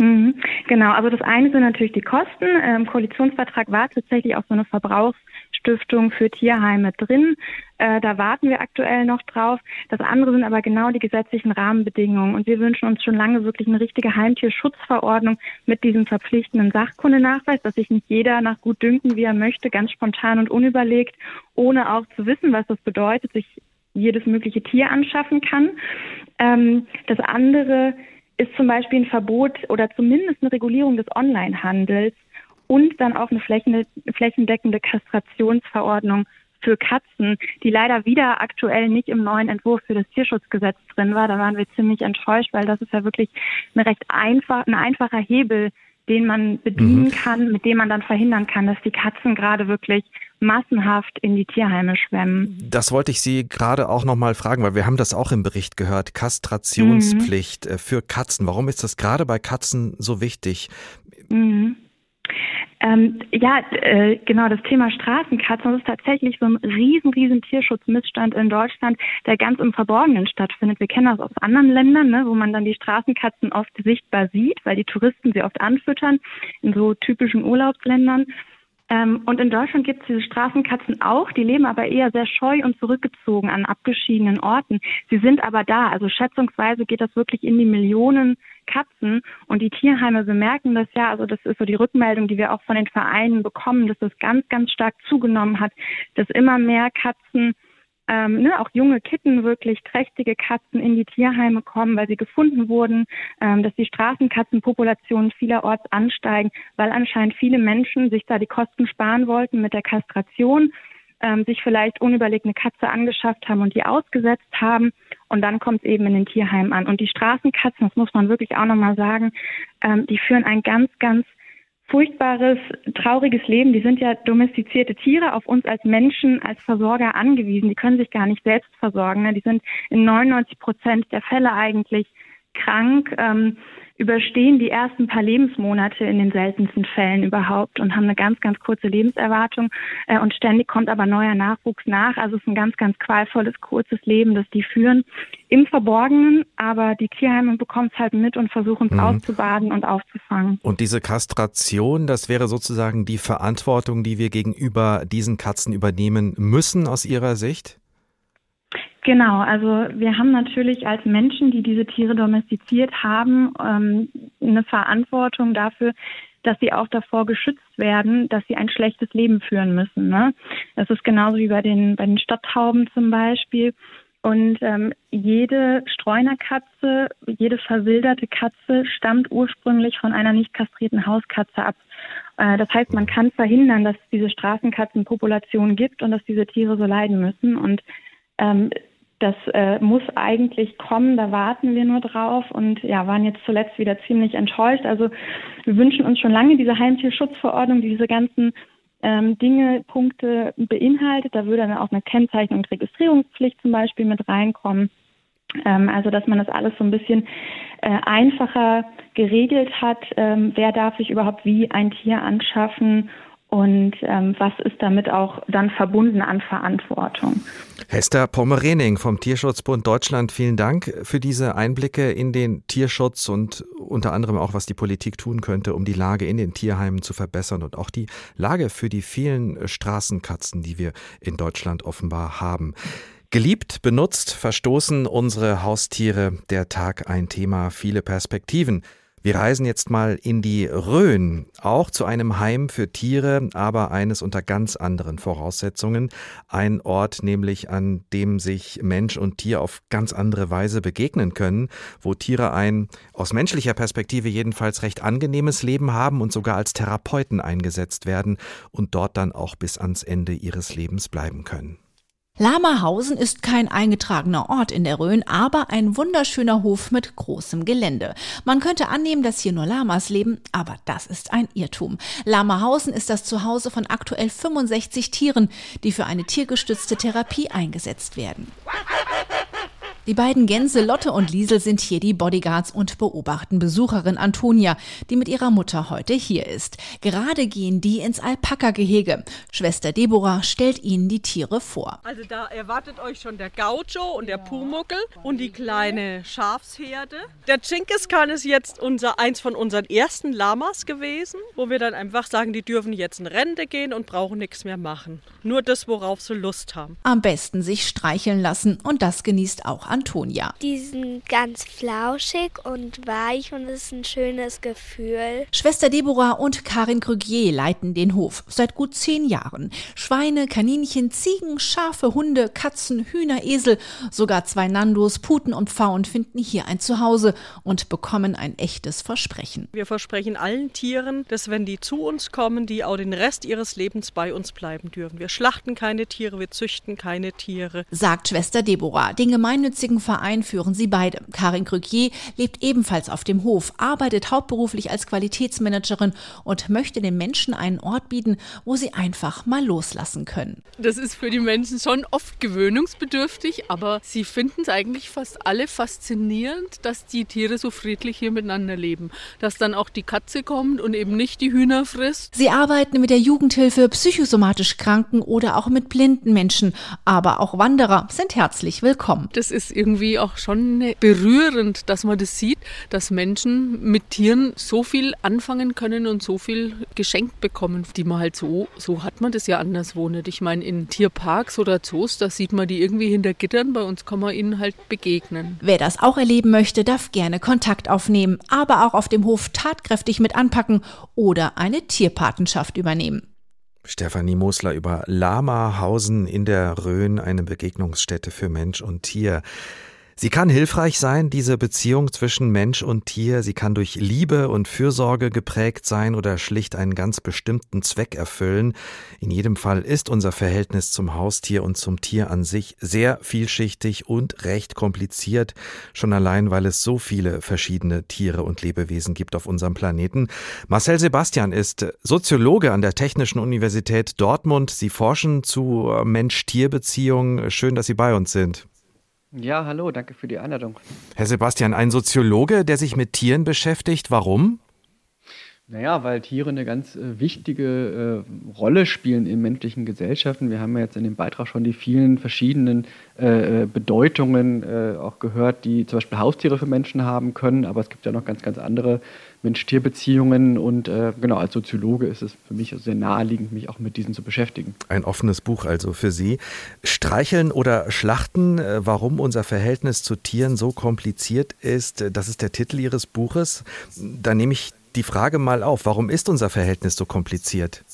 Mhm, genau, also das eine sind natürlich die Kosten. Im Koalitionsvertrag war tatsächlich auch so eine Verbrauchsstiftung für Tierheime drin. Äh, da warten wir aktuell noch drauf. Das andere sind aber genau die gesetzlichen Rahmenbedingungen. Und wir wünschen uns schon lange wirklich eine richtige Heimtierschutzverordnung mit diesem verpflichtenden Sachkundenachweis, dass sich nicht jeder nach gut dünken, wie er möchte, ganz spontan und unüberlegt, ohne auch zu wissen, was das bedeutet, sich jedes mögliche Tier anschaffen kann. Ähm, das andere ist zum Beispiel ein Verbot oder zumindest eine Regulierung des Onlinehandels und dann auch eine flächendeckende Kastrationsverordnung für Katzen, die leider wieder aktuell nicht im neuen Entwurf für das Tierschutzgesetz drin war. Da waren wir ziemlich enttäuscht, weil das ist ja wirklich ein recht einfach, ein einfacher Hebel, den man bedienen mhm. kann, mit dem man dann verhindern kann, dass die Katzen gerade wirklich massenhaft in die Tierheime schwemmen. Das wollte ich Sie gerade auch noch mal fragen, weil wir haben das auch im Bericht gehört. Kastrationspflicht mhm. für Katzen. Warum ist das gerade bei Katzen so wichtig? Mhm. Ähm, ja, äh, genau, das Thema Straßenkatzen ist tatsächlich so ein riesen, riesen Tierschutzmissstand in Deutschland, der ganz im Verborgenen stattfindet. Wir kennen das aus anderen Ländern, ne, wo man dann die Straßenkatzen oft sichtbar sieht, weil die Touristen sie oft anfüttern, in so typischen Urlaubsländern. Ähm, und in Deutschland gibt es diese Straßenkatzen auch, die leben aber eher sehr scheu und zurückgezogen an abgeschiedenen Orten. Sie sind aber da, also schätzungsweise geht das wirklich in die Millionen Katzen. Und die Tierheime bemerken das ja, also das ist so die Rückmeldung, die wir auch von den Vereinen bekommen, dass das ganz, ganz stark zugenommen hat, dass immer mehr Katzen ähm, ne, auch junge Kitten, wirklich trächtige Katzen in die Tierheime kommen, weil sie gefunden wurden, ähm, dass die Straßenkatzenpopulationen vielerorts ansteigen, weil anscheinend viele Menschen sich da die Kosten sparen wollten mit der Kastration, ähm, sich vielleicht unüberlegt eine Katze angeschafft haben und die ausgesetzt haben Und dann kommt es eben in den Tierheimen an. Und die Straßenkatzen, das muss man wirklich auch nochmal sagen, ähm, die führen ein ganz, ganz furchtbares, trauriges Leben. Die sind ja domestizierte Tiere, auf uns als Menschen, als Versorger angewiesen. Die können sich gar nicht selbst versorgen. Ne? Die sind in 99 Prozent der Fälle eigentlich krank. Ähm, überstehen die ersten paar Lebensmonate in den seltensten Fällen überhaupt und haben eine ganz, ganz kurze Lebenserwartung äh, und ständig kommt aber neuer Nachwuchs nach. Also es ist ein ganz, ganz qualvolles, kurzes Leben, das die führen im Verborgenen, aber die Tierheime bekommen es halt mit und versuchen es mhm. auszubaden und aufzufangen. Und diese Kastration, das wäre sozusagen die Verantwortung, die wir gegenüber diesen Katzen übernehmen müssen aus Ihrer Sicht? Genau, also wir haben natürlich als Menschen, die diese Tiere domestiziert haben, ähm, eine Verantwortung dafür, dass sie auch davor geschützt werden, dass sie ein schlechtes Leben führen müssen. Ne? Das ist genauso wie bei den, bei den Stadttauben zum Beispiel. Und ähm, jede Streunerkatze, jede verwilderte Katze stammt ursprünglich von einer nicht kastrierten Hauskatze ab. Äh, das heißt, man kann verhindern, dass es diese Straßenkatzenpopulation gibt und dass diese Tiere so leiden müssen. Und ähm, das äh, muss eigentlich kommen, da warten wir nur drauf und ja, waren jetzt zuletzt wieder ziemlich enttäuscht. Also wir wünschen uns schon lange diese Heimtierschutzverordnung, die diese ganzen ähm, Dinge, Punkte beinhaltet. Da würde dann auch eine Kennzeichnung und Registrierungspflicht zum Beispiel mit reinkommen. Ähm, also dass man das alles so ein bisschen äh, einfacher geregelt hat. Ähm, wer darf sich überhaupt wie ein Tier anschaffen und ähm, was ist damit auch dann verbunden an Verantwortung. Hester Pommerening vom Tierschutzbund Deutschland, vielen Dank für diese Einblicke in den Tierschutz und unter anderem auch, was die Politik tun könnte, um die Lage in den Tierheimen zu verbessern und auch die Lage für die vielen Straßenkatzen, die wir in Deutschland offenbar haben. Geliebt, benutzt, verstoßen unsere Haustiere, der Tag ein Thema, viele Perspektiven. Wir reisen jetzt mal in die Rhön, auch zu einem Heim für Tiere, aber eines unter ganz anderen Voraussetzungen. Ein Ort nämlich, an dem sich Mensch und Tier auf ganz andere Weise begegnen können, wo Tiere ein aus menschlicher Perspektive jedenfalls recht angenehmes Leben haben und sogar als Therapeuten eingesetzt werden und dort dann auch bis ans Ende ihres Lebens bleiben können. Lamerhausen ist kein eingetragener Ort in der Rhön, aber ein wunderschöner Hof mit großem Gelände. Man könnte annehmen, dass hier nur Lamas leben, aber das ist ein Irrtum. Lamerhausen ist das Zuhause von aktuell 65 Tieren, die für eine tiergestützte Therapie eingesetzt werden. Die beiden Gänse Lotte und Liesel sind hier die Bodyguards und beobachten Besucherin Antonia, die mit ihrer Mutter heute hier ist. Gerade gehen die ins Alpaka-Gehege. Schwester Deborah stellt ihnen die Tiere vor. Also da erwartet euch schon der Gaucho und der Pumuckel und die kleine Schafsherde. Der Genghis Khan ist jetzt unser, eins von unseren ersten Lamas gewesen, wo wir dann einfach sagen, die dürfen jetzt in Rente gehen und brauchen nichts mehr machen. Nur das, worauf sie Lust haben. Am besten sich streicheln lassen und das genießt auch Antonia. Antonia. Die sind ganz flauschig und weich und es ist ein schönes Gefühl. Schwester Deborah und Karin Krügier leiten den Hof seit gut zehn Jahren. Schweine, Kaninchen, Ziegen, Schafe, Hunde, Katzen, Hühner, Esel, sogar zwei Nandos, Puten und Pfauen finden hier ein Zuhause und bekommen ein echtes Versprechen. Wir versprechen allen Tieren, dass wenn die zu uns kommen, die auch den Rest ihres Lebens bei uns bleiben dürfen. Wir schlachten keine Tiere, wir züchten keine Tiere. Sagt Schwester Deborah. Den gemeinnützigen gemeinnützigen Verein führen sie beide. Karin Krügier lebt ebenfalls auf dem Hof, arbeitet hauptberuflich als Qualitätsmanagerin und möchte den Menschen einen Ort bieten, wo sie einfach mal loslassen können. Das ist für die Menschen schon oft gewöhnungsbedürftig, aber sie finden es eigentlich fast alle faszinierend, dass die Tiere so friedlich hier miteinander leben. Dass dann auch die Katze kommt und eben nicht die Hühner frisst. Sie arbeiten mit der Jugendhilfe psychosomatisch Kranken oder auch mit blinden Menschen, aber auch Wanderer sind herzlich willkommen. Das ist irgendwie auch schon berührend, dass man das sieht, dass Menschen mit Tieren so viel anfangen können und so viel geschenkt bekommen, die man halt so, so hat man das ja anderswo nicht. Ich meine, in Tierparks oder Zoos, da sieht man die irgendwie hinter Gittern, bei uns kann man ihnen halt begegnen. Wer das auch erleben möchte, darf gerne Kontakt aufnehmen, aber auch auf dem Hof tatkräftig mit anpacken oder eine Tierpatenschaft übernehmen. Stefanie Mosler über Lamahausen in der Rhön, eine Begegnungsstätte für Mensch und Tier. Sie kann hilfreich sein, diese Beziehung zwischen Mensch und Tier. Sie kann durch Liebe und Fürsorge geprägt sein oder schlicht einen ganz bestimmten Zweck erfüllen. In jedem Fall ist unser Verhältnis zum Haustier und zum Tier an sich sehr vielschichtig und recht kompliziert, schon allein, weil es so viele verschiedene Tiere und Lebewesen gibt auf unserem Planeten. Marcel Sebastian ist Soziologe an der Technischen Universität Dortmund. Sie forschen zu Mensch-Tier-Beziehungen. Schön, dass Sie bei uns sind. Ja, hallo, danke für die Einladung. Herr Sebastian, ein Soziologe, der sich mit Tieren beschäftigt. Warum? Naja, weil Tiere eine ganz äh, wichtige äh, Rolle spielen in menschlichen Gesellschaften. Wir haben ja jetzt in dem Beitrag schon die vielen verschiedenen äh, äh Bedeutungen äh, auch gehört, die zum Beispiel Haustiere für Menschen haben können. Aber es gibt ja noch ganz, ganz andere Mensch-Tier-Beziehungen. Und äh, genau, als Soziologe ist es für mich sehr naheliegend, mich auch mit diesen zu beschäftigen. Ein offenes Buch also für Sie. Streicheln oder Schlachten, warum unser Verhältnis zu Tieren so kompliziert ist, das ist der Titel Ihres Buches. Da nehme ich die Frage mal auf, warum ist unser Verhältnis so kompliziert?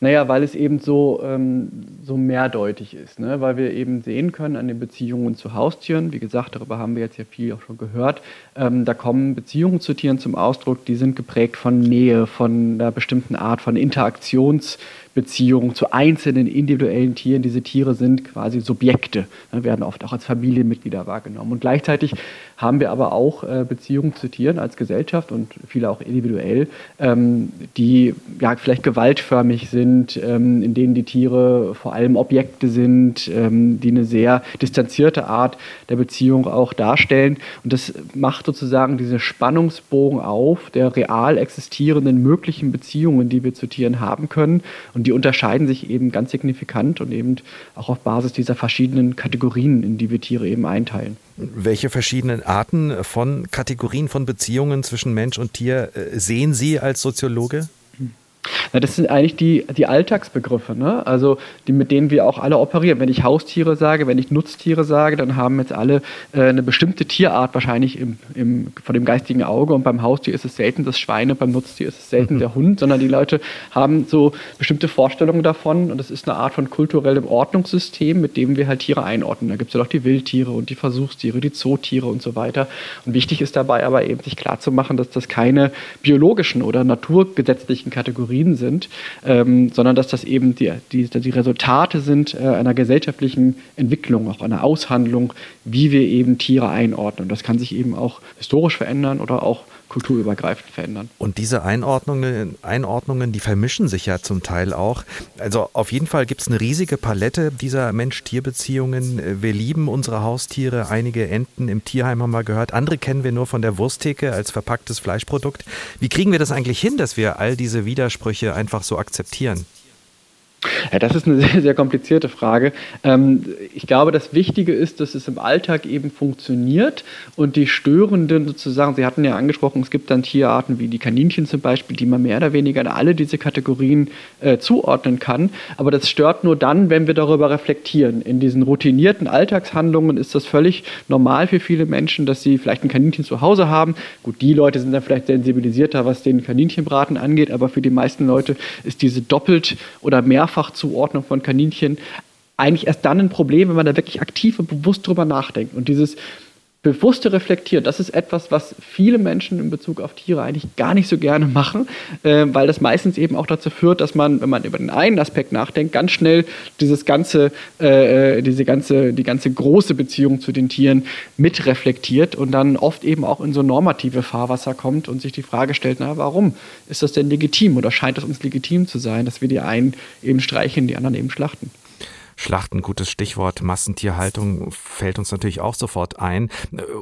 Naja, weil es eben so, ähm, so mehrdeutig ist, ne? weil wir eben sehen können an den Beziehungen zu Haustieren, wie gesagt, darüber haben wir jetzt ja viel auch schon gehört, ähm, da kommen Beziehungen zu Tieren zum Ausdruck, die sind geprägt von Nähe, von einer bestimmten Art von Interaktions- Beziehung zu einzelnen individuellen Tieren. Diese Tiere sind quasi Subjekte, ne, werden oft auch als Familienmitglieder wahrgenommen. Und gleichzeitig haben wir aber auch äh, Beziehungen zu Tieren als Gesellschaft und viele auch individuell, ähm, die ja vielleicht gewaltförmig sind, ähm, in denen die Tiere vor allem Objekte sind, ähm, die eine sehr distanzierte Art der Beziehung auch darstellen. Und das macht sozusagen diesen Spannungsbogen auf der real existierenden möglichen Beziehungen, die wir zu Tieren haben können. Und die unterscheiden sich eben ganz signifikant und eben auch auf Basis dieser verschiedenen Kategorien, in die wir Tiere eben einteilen. Welche verschiedenen Arten von Kategorien von Beziehungen zwischen Mensch und Tier äh, sehen Sie als Soziologe? Na, das sind eigentlich die, die Alltagsbegriffe, ne? also die, mit denen wir auch alle operieren. Wenn ich Haustiere sage, wenn ich Nutztiere sage, dann haben jetzt alle äh, eine bestimmte Tierart wahrscheinlich im, im, vor dem geistigen Auge. Und beim Haustier ist es selten das Schweine, beim Nutztier ist es selten mhm. der Hund, sondern die Leute haben so bestimmte Vorstellungen davon. Und das ist eine Art von kulturellem Ordnungssystem, mit dem wir halt Tiere einordnen. Da gibt es ja doch die Wildtiere und die Versuchstiere, die Zootiere und so weiter. Und wichtig ist dabei aber eben sich klarzumachen, dass das keine biologischen oder naturgesetzlichen Kategorien Kategorien sind, ähm, sondern dass das eben die, die, die Resultate sind äh, einer gesellschaftlichen Entwicklung, auch einer Aushandlung, wie wir eben Tiere einordnen. Und das kann sich eben auch historisch verändern oder auch kulturübergreifend verändern. Und diese Einordnungen, Einordnungen, die vermischen sich ja zum Teil auch. Also auf jeden Fall gibt es eine riesige Palette dieser Mensch-Tier-Beziehungen. Wir lieben unsere Haustiere. Einige Enten im Tierheim haben wir gehört. Andere kennen wir nur von der Wursttheke als verpacktes Fleischprodukt. Wie kriegen wir das eigentlich hin, dass wir all diese Widersprüche einfach so akzeptieren? Ja, das ist eine [laughs] sehr, sehr komplizierte Frage. Ähm, ich glaube, das Wichtige ist, dass es im Alltag eben funktioniert und die störenden sozusagen, Sie hatten ja angesprochen, es gibt dann Tierarten wie die Kaninchen zum Beispiel, die man mehr oder weniger in alle diese Kategorien äh, zuordnen kann. Aber das stört nur dann, wenn wir darüber reflektieren. In diesen routinierten Alltagshandlungen ist das völlig normal für viele Menschen, dass sie vielleicht ein Kaninchen zu Hause haben. Gut, die Leute sind dann vielleicht sensibilisierter, was den Kaninchenbraten angeht, aber für die meisten Leute ist diese doppelt oder mehrfach Mehrfachzuordnung von Kaninchen eigentlich erst dann ein Problem, wenn man da wirklich aktiv und bewusst drüber nachdenkt. Und dieses bewusste Reflektieren, das ist etwas, was viele Menschen in Bezug auf Tiere eigentlich gar nicht so gerne machen, äh, weil das meistens eben auch dazu führt, dass man, wenn man über den einen Aspekt nachdenkt, ganz schnell dieses ganze, äh, diese ganze, die ganze große Beziehung zu den Tieren mitreflektiert und dann oft eben auch in so normative Fahrwasser kommt und sich die Frage stellt, na, warum ist das denn legitim oder scheint es uns legitim zu sein, dass wir die einen eben streichen, die anderen eben schlachten? Schlachten, gutes Stichwort, Massentierhaltung fällt uns natürlich auch sofort ein.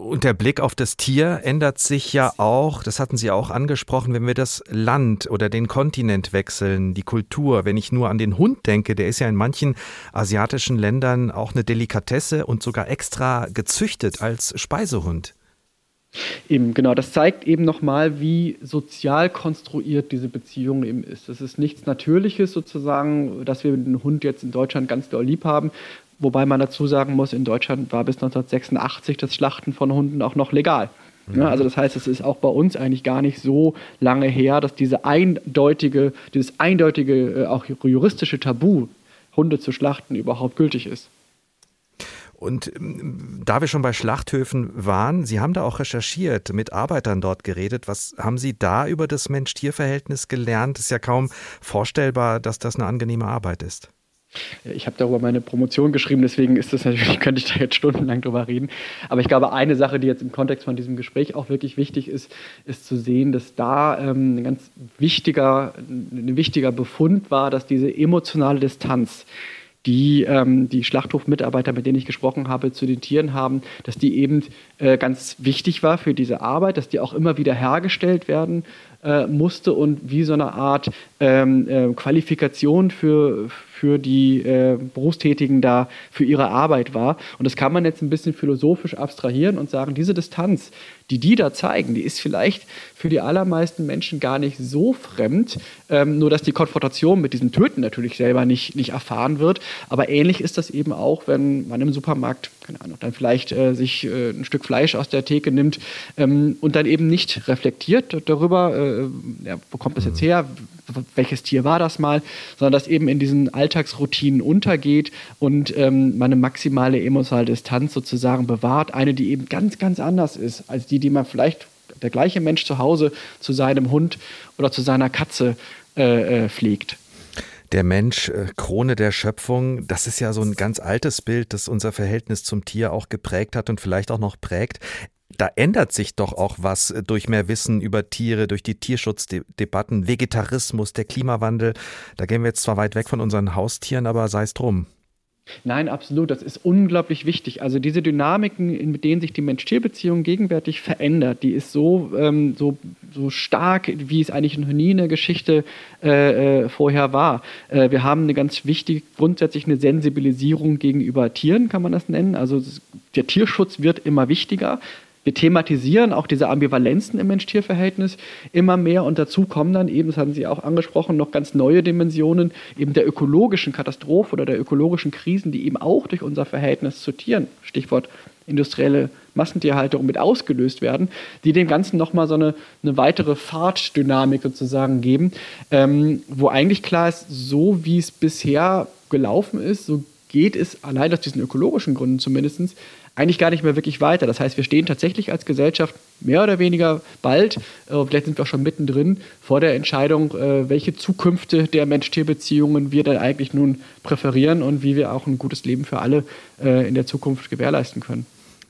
Und der Blick auf das Tier ändert sich ja auch, das hatten Sie auch angesprochen, wenn wir das Land oder den Kontinent wechseln, die Kultur. Wenn ich nur an den Hund denke, der ist ja in manchen asiatischen Ländern auch eine Delikatesse und sogar extra gezüchtet als Speisehund. Eben, genau, das zeigt eben nochmal, wie sozial konstruiert diese Beziehung eben ist. Es ist nichts Natürliches sozusagen, dass wir den Hund jetzt in Deutschland ganz doll lieb haben. Wobei man dazu sagen muss, in Deutschland war bis 1986 das Schlachten von Hunden auch noch legal. Ja, also das heißt, es ist auch bei uns eigentlich gar nicht so lange her, dass diese eindeutige, dieses eindeutige, äh, auch juristische Tabu, Hunde zu schlachten, überhaupt gültig ist. Und ähm, da wir schon bei Schlachthöfen waren, Sie haben da auch recherchiert, mit Arbeitern dort geredet. Was haben Sie da über das Mensch-Tier-Verhältnis gelernt? Ist ja kaum vorstellbar, dass das eine angenehme Arbeit ist. Ich habe darüber meine Promotion geschrieben, deswegen ist das natürlich, [laughs] könnte ich da jetzt stundenlang drüber reden. Aber ich glaube, eine Sache, die jetzt im Kontext von diesem Gespräch auch wirklich wichtig ist, ist zu sehen, dass da ähm, ein ganz wichtiger, ein wichtiger Befund war, dass diese emotionale Distanz, die ähm, die Schlachthofmitarbeiter, mit denen ich gesprochen habe, zu den Tieren haben, dass die eben äh, ganz wichtig war für diese Arbeit, dass die auch immer wieder hergestellt werden äh, musste und wie so eine Art ähm, äh, Qualifikation für, für die äh, Berufstätigen da für ihre Arbeit war. Und das kann man jetzt ein bisschen philosophisch abstrahieren und sagen, diese Distanz, die die da zeigen, die ist vielleicht für die allermeisten Menschen gar nicht so fremd, ähm, nur dass die Konfrontation mit diesem Töten natürlich selber nicht, nicht erfahren wird. Aber ähnlich ist das eben auch, wenn man im Supermarkt, keine Ahnung, dann vielleicht äh, sich äh, ein Stück Fleisch aus der Theke nimmt ähm, und dann eben nicht reflektiert darüber, äh, ja, wo kommt das jetzt her, welches Tier war das mal, sondern dass eben in diesen Alltagsroutinen untergeht und ähm, man eine maximale emotionale Distanz sozusagen bewahrt, eine, die eben ganz, ganz anders ist als die, die man vielleicht der gleiche Mensch zu Hause zu seinem Hund oder zu seiner Katze äh, äh, pflegt. Der Mensch, äh, Krone der Schöpfung, das ist ja so ein ganz altes Bild, das unser Verhältnis zum Tier auch geprägt hat und vielleicht auch noch prägt da ändert sich doch auch was äh, durch mehr Wissen über Tiere, durch die Tierschutzdebatten, Vegetarismus, der Klimawandel. Da gehen wir jetzt zwar weit weg von unseren Haustieren, aber sei es drum. Nein, absolut. Das ist unglaublich wichtig. Also diese Dynamiken, mit denen sich die Mensch-Tier-Beziehung gegenwärtig verändert, die ist so, ähm, so, so stark, wie es eigentlich noch nie in der Geschichte äh, äh, vorher war. Äh, wir haben eine ganz wichtige, grundsätzlich eine Sensibilisierung gegenüber Tieren, kann man das nennen. Also der Tierschutz wird immer wichtiger. Wir thematisieren auch diese Ambivalenzen im Mensch-Tier-Verhältnis immer mehr und dazu kommen dann eben, das haben Sie auch angesprochen, noch ganz neue Dimensionen eben der ökologischen Katastrophe oder der ökologischen Krisen, die eben auch durch unser Verhältnis zu Tieren, Stichwort industrielle Massentierhaltung mit ausgelöst werden, die dem Ganzen nochmal so eine, eine weitere Fahrtdynamik sozusagen geben, ähm, wo eigentlich klar ist, so wie es bisher gelaufen ist, so geht es allein aus diesen ökologischen Gründen zumindest eigentlich gar nicht mehr wirklich weiter. Das heißt, wir stehen tatsächlich als Gesellschaft mehr oder weniger bald, äh, vielleicht sind wir auch schon mittendrin, vor der Entscheidung, äh, welche Zukünfte der Mensch-Tier-Beziehungen wir dann eigentlich nun präferieren und wie wir auch ein gutes Leben für alle äh, in der Zukunft gewährleisten können.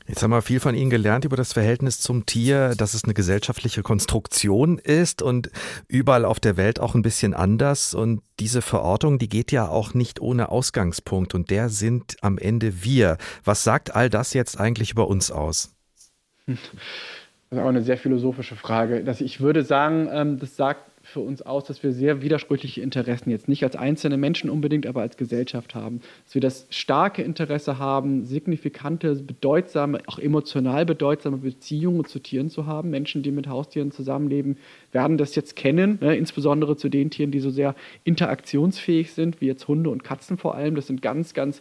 Jetzt haben wir viel von Ihnen gelernt über das Verhältnis zum Tier, dass es eine gesellschaftliche Konstruktion ist und überall auf der Welt auch ein bisschen anders. Und diese Verortung, die geht ja auch nicht ohne Ausgangspunkt und der sind am Ende wir. Was sagt all das jetzt eigentlich über uns aus? Das ist auch eine sehr philosophische Frage. Ich würde sagen, ähm, das sagt für uns aus, dass wir sehr widersprüchliche Interessen jetzt nicht als einzelne Menschen unbedingt, aber als Gesellschaft haben. Dass wir das starke Interesse haben, signifikante, bedeutsame, auch emotional bedeutsame Beziehungen zu Tieren zu haben. Menschen, die mit Haustieren zusammenleben, werden das jetzt kennen, ne? insbesondere zu den Tieren, die so sehr interaktionsfähig sind, wie jetzt Hunde und Katzen vor allem. Das sind ganz, ganz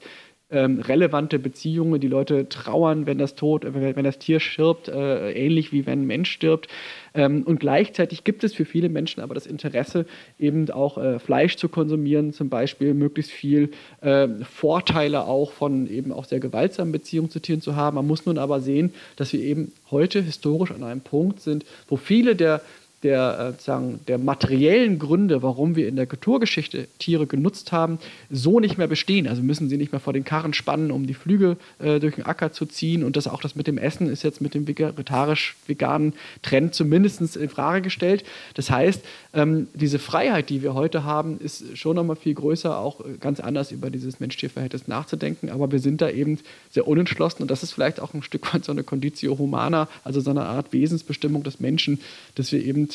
ähm, relevante Beziehungen. Die Leute trauern, wenn das Tod, wenn das Tier stirbt, äh, ähnlich wie wenn ein Mensch stirbt. Ähm, und gleichzeitig gibt es für viele Menschen aber das Interesse, eben auch äh, Fleisch zu konsumieren, zum Beispiel möglichst viel äh, Vorteile auch von eben auch sehr gewaltsamen Beziehungen zu Tieren zu haben. Man muss nun aber sehen, dass wir eben heute historisch an einem Punkt sind, wo viele der der, äh, sagen, der materiellen Gründe, warum wir in der Kulturgeschichte Tiere genutzt haben, so nicht mehr bestehen. Also müssen sie nicht mehr vor den Karren spannen, um die Flüge äh, durch den Acker zu ziehen. Und das auch das mit dem Essen ist jetzt mit dem vegetarisch-veganen Trend zumindest in Frage gestellt. Das heißt, ähm, diese Freiheit, die wir heute haben, ist schon nochmal viel größer, auch äh, ganz anders über dieses Mensch-Tier-Verhältnis nachzudenken. Aber wir sind da eben sehr unentschlossen und das ist vielleicht auch ein Stück weit so eine Conditio Humana, also so eine Art Wesensbestimmung des Menschen, dass wir eben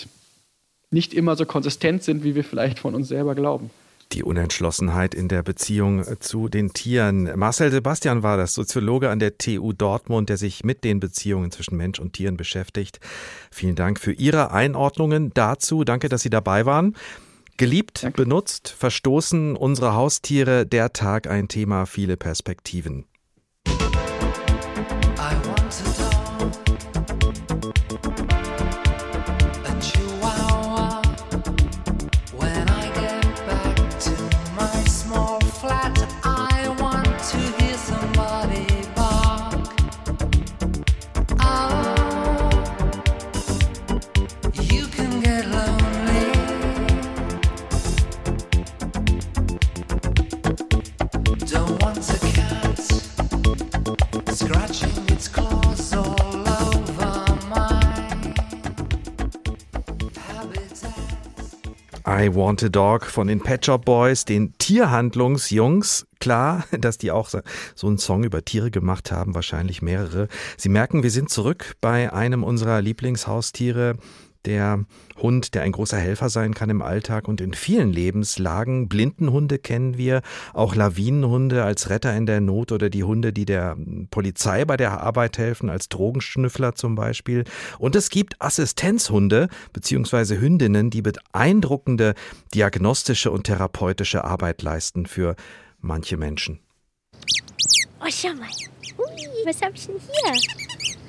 nicht immer so konsistent sind, wie wir vielleicht von uns selber glauben. Die Unentschlossenheit in der Beziehung zu den Tieren. Marcel Sebastian war das, Soziologe an der TU Dortmund, der sich mit den Beziehungen zwischen Mensch und Tieren beschäftigt. Vielen Dank für Ihre Einordnungen dazu. Danke, dass Sie dabei waren. Geliebt, Danke. benutzt, verstoßen unsere Haustiere, der Tag ein Thema, viele Perspektiven. I Want a Dog von den Pet Shop Boys, den Tierhandlungsjungs. Klar, [laughs] dass die auch so einen Song über Tiere gemacht haben, wahrscheinlich mehrere. Sie merken, wir sind zurück bei einem unserer Lieblingshaustiere, der Hund, der ein großer Helfer sein kann im Alltag und in vielen Lebenslagen. Blindenhunde kennen wir, auch Lawinenhunde als Retter in der Not oder die Hunde, die der Polizei bei der Arbeit helfen, als Drogenschnüffler zum Beispiel. Und es gibt Assistenzhunde bzw. Hündinnen, die beeindruckende diagnostische und therapeutische Arbeit leisten für manche Menschen. Oh, schau mal. Ui, was hab ich denn hier?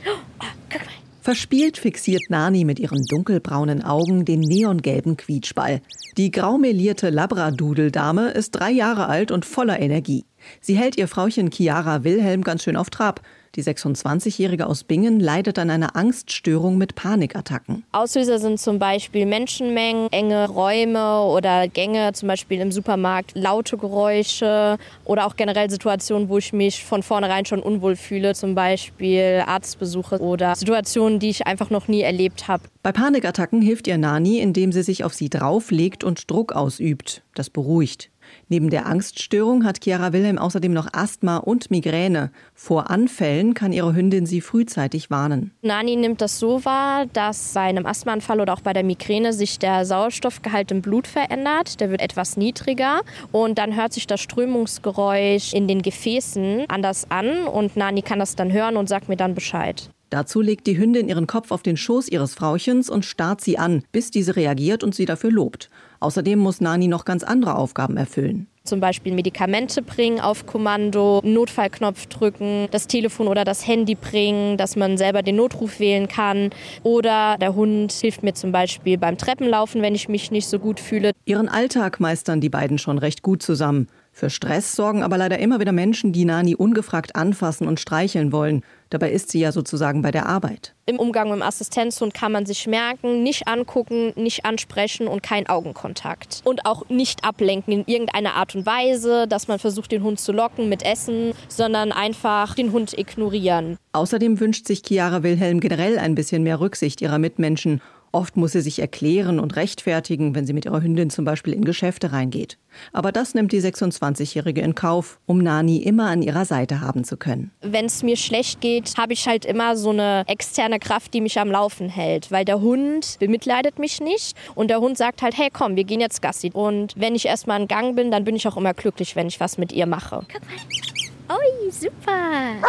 Oh, guck mal. Verspielt fixiert Nani mit ihren dunkelbraunen Augen den neongelben Quietschball. Die graumelierte Labradoodle-Dame ist drei Jahre alt und voller Energie. Sie hält ihr Frauchen Chiara Wilhelm ganz schön auf Trab. Die 26-Jährige aus Bingen leidet an einer Angststörung mit Panikattacken. Auslöser sind zum Beispiel Menschenmengen, enge Räume oder Gänge, zum Beispiel im Supermarkt, laute Geräusche oder auch generell Situationen, wo ich mich von vornherein schon unwohl fühle, zum Beispiel Arztbesuche oder Situationen, die ich einfach noch nie erlebt habe. Bei Panikattacken hilft ihr Nani, indem sie sich auf sie drauflegt und Druck ausübt. Das beruhigt. Neben der Angststörung hat Chiara Wilhelm außerdem noch Asthma und Migräne. Vor Anfällen kann ihre Hündin sie frühzeitig warnen. Nani nimmt das so wahr, dass bei einem Asthmaanfall oder auch bei der Migräne sich der Sauerstoffgehalt im Blut verändert. Der wird etwas niedriger und dann hört sich das Strömungsgeräusch in den Gefäßen anders an und Nani kann das dann hören und sagt mir dann Bescheid. Dazu legt die Hündin ihren Kopf auf den Schoß ihres Frauchens und starrt sie an, bis diese reagiert und sie dafür lobt. Außerdem muss Nani noch ganz andere Aufgaben erfüllen. Zum Beispiel Medikamente bringen auf Kommando, Notfallknopf drücken, das Telefon oder das Handy bringen, dass man selber den Notruf wählen kann. Oder der Hund hilft mir zum Beispiel beim Treppenlaufen, wenn ich mich nicht so gut fühle. Ihren Alltag meistern die beiden schon recht gut zusammen. Für Stress sorgen aber leider immer wieder Menschen, die Nani ungefragt anfassen und streicheln wollen. Dabei ist sie ja sozusagen bei der Arbeit. Im Umgang mit dem Assistenzhund kann man sich merken, nicht angucken, nicht ansprechen und kein Augenkontakt. Und auch nicht ablenken in irgendeiner Art und Weise, dass man versucht, den Hund zu locken mit Essen, sondern einfach den Hund ignorieren. Außerdem wünscht sich Chiara Wilhelm generell ein bisschen mehr Rücksicht ihrer Mitmenschen Oft muss sie sich erklären und rechtfertigen, wenn sie mit ihrer Hündin zum Beispiel in Geschäfte reingeht. Aber das nimmt die 26-Jährige in Kauf, um Nani immer an ihrer Seite haben zu können. Wenn es mir schlecht geht, habe ich halt immer so eine externe Kraft, die mich am Laufen hält. Weil der Hund bemitleidet mich nicht und der Hund sagt halt, hey komm, wir gehen jetzt Gassi. Und wenn ich erstmal in Gang bin, dann bin ich auch immer glücklich, wenn ich was mit ihr mache. Guck mal. Ui, super.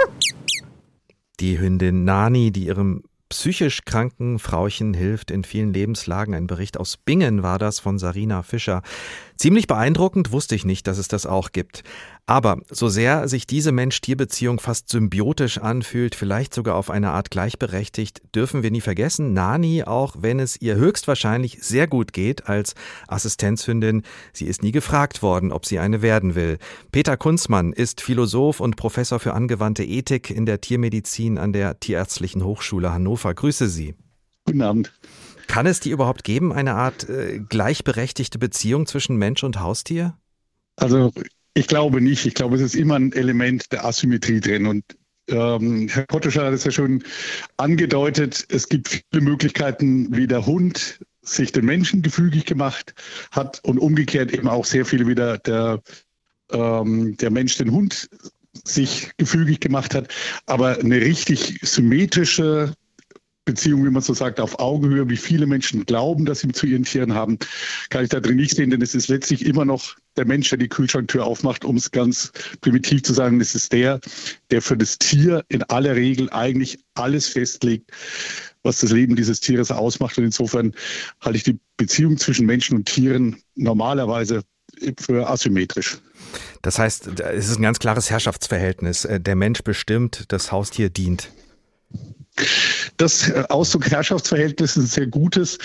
Die Hündin Nani, die ihrem psychisch kranken Frauchen hilft in vielen Lebenslagen. Ein Bericht aus Bingen war das von Sarina Fischer. Ziemlich beeindruckend, wusste ich nicht, dass es das auch gibt. Aber so sehr sich diese Mensch-Tier-Beziehung fast symbiotisch anfühlt, vielleicht sogar auf eine Art gleichberechtigt, dürfen wir nie vergessen, Nani, auch wenn es ihr höchstwahrscheinlich sehr gut geht als Assistenzhündin, sie ist nie gefragt worden, ob sie eine werden will. Peter Kunzmann ist Philosoph und Professor für angewandte Ethik in der Tiermedizin an der Tierärztlichen Hochschule Hannover. Grüße Sie. Guten Abend. Kann es die überhaupt geben, eine Art äh, gleichberechtigte Beziehung zwischen Mensch und Haustier? Also ich glaube nicht. Ich glaube, es ist immer ein Element der Asymmetrie drin. Und ähm, Herr Pottischer hat es ja schon angedeutet, es gibt viele Möglichkeiten, wie der Hund sich den Menschen gefügig gemacht hat und umgekehrt eben auch sehr viele wieder der, ähm, der Mensch den Hund sich gefügig gemacht hat. Aber eine richtig symmetrische Beziehung, wie man so sagt, auf Augenhöhe, wie viele Menschen glauben, dass sie zu ihren Tieren haben, kann ich da drin nicht sehen, denn es ist letztlich immer noch der Mensch, der die Kühlschranktür aufmacht, um es ganz primitiv zu sagen. Es ist der, der für das Tier in aller Regel eigentlich alles festlegt, was das Leben dieses Tieres ausmacht. Und insofern halte ich die Beziehung zwischen Menschen und Tieren normalerweise für asymmetrisch. Das heißt, es ist ein ganz klares Herrschaftsverhältnis. Der Mensch bestimmt, das Haustier dient. Das äh, Ausdruck Herrschaftsverhältnis ist ein sehr gutes.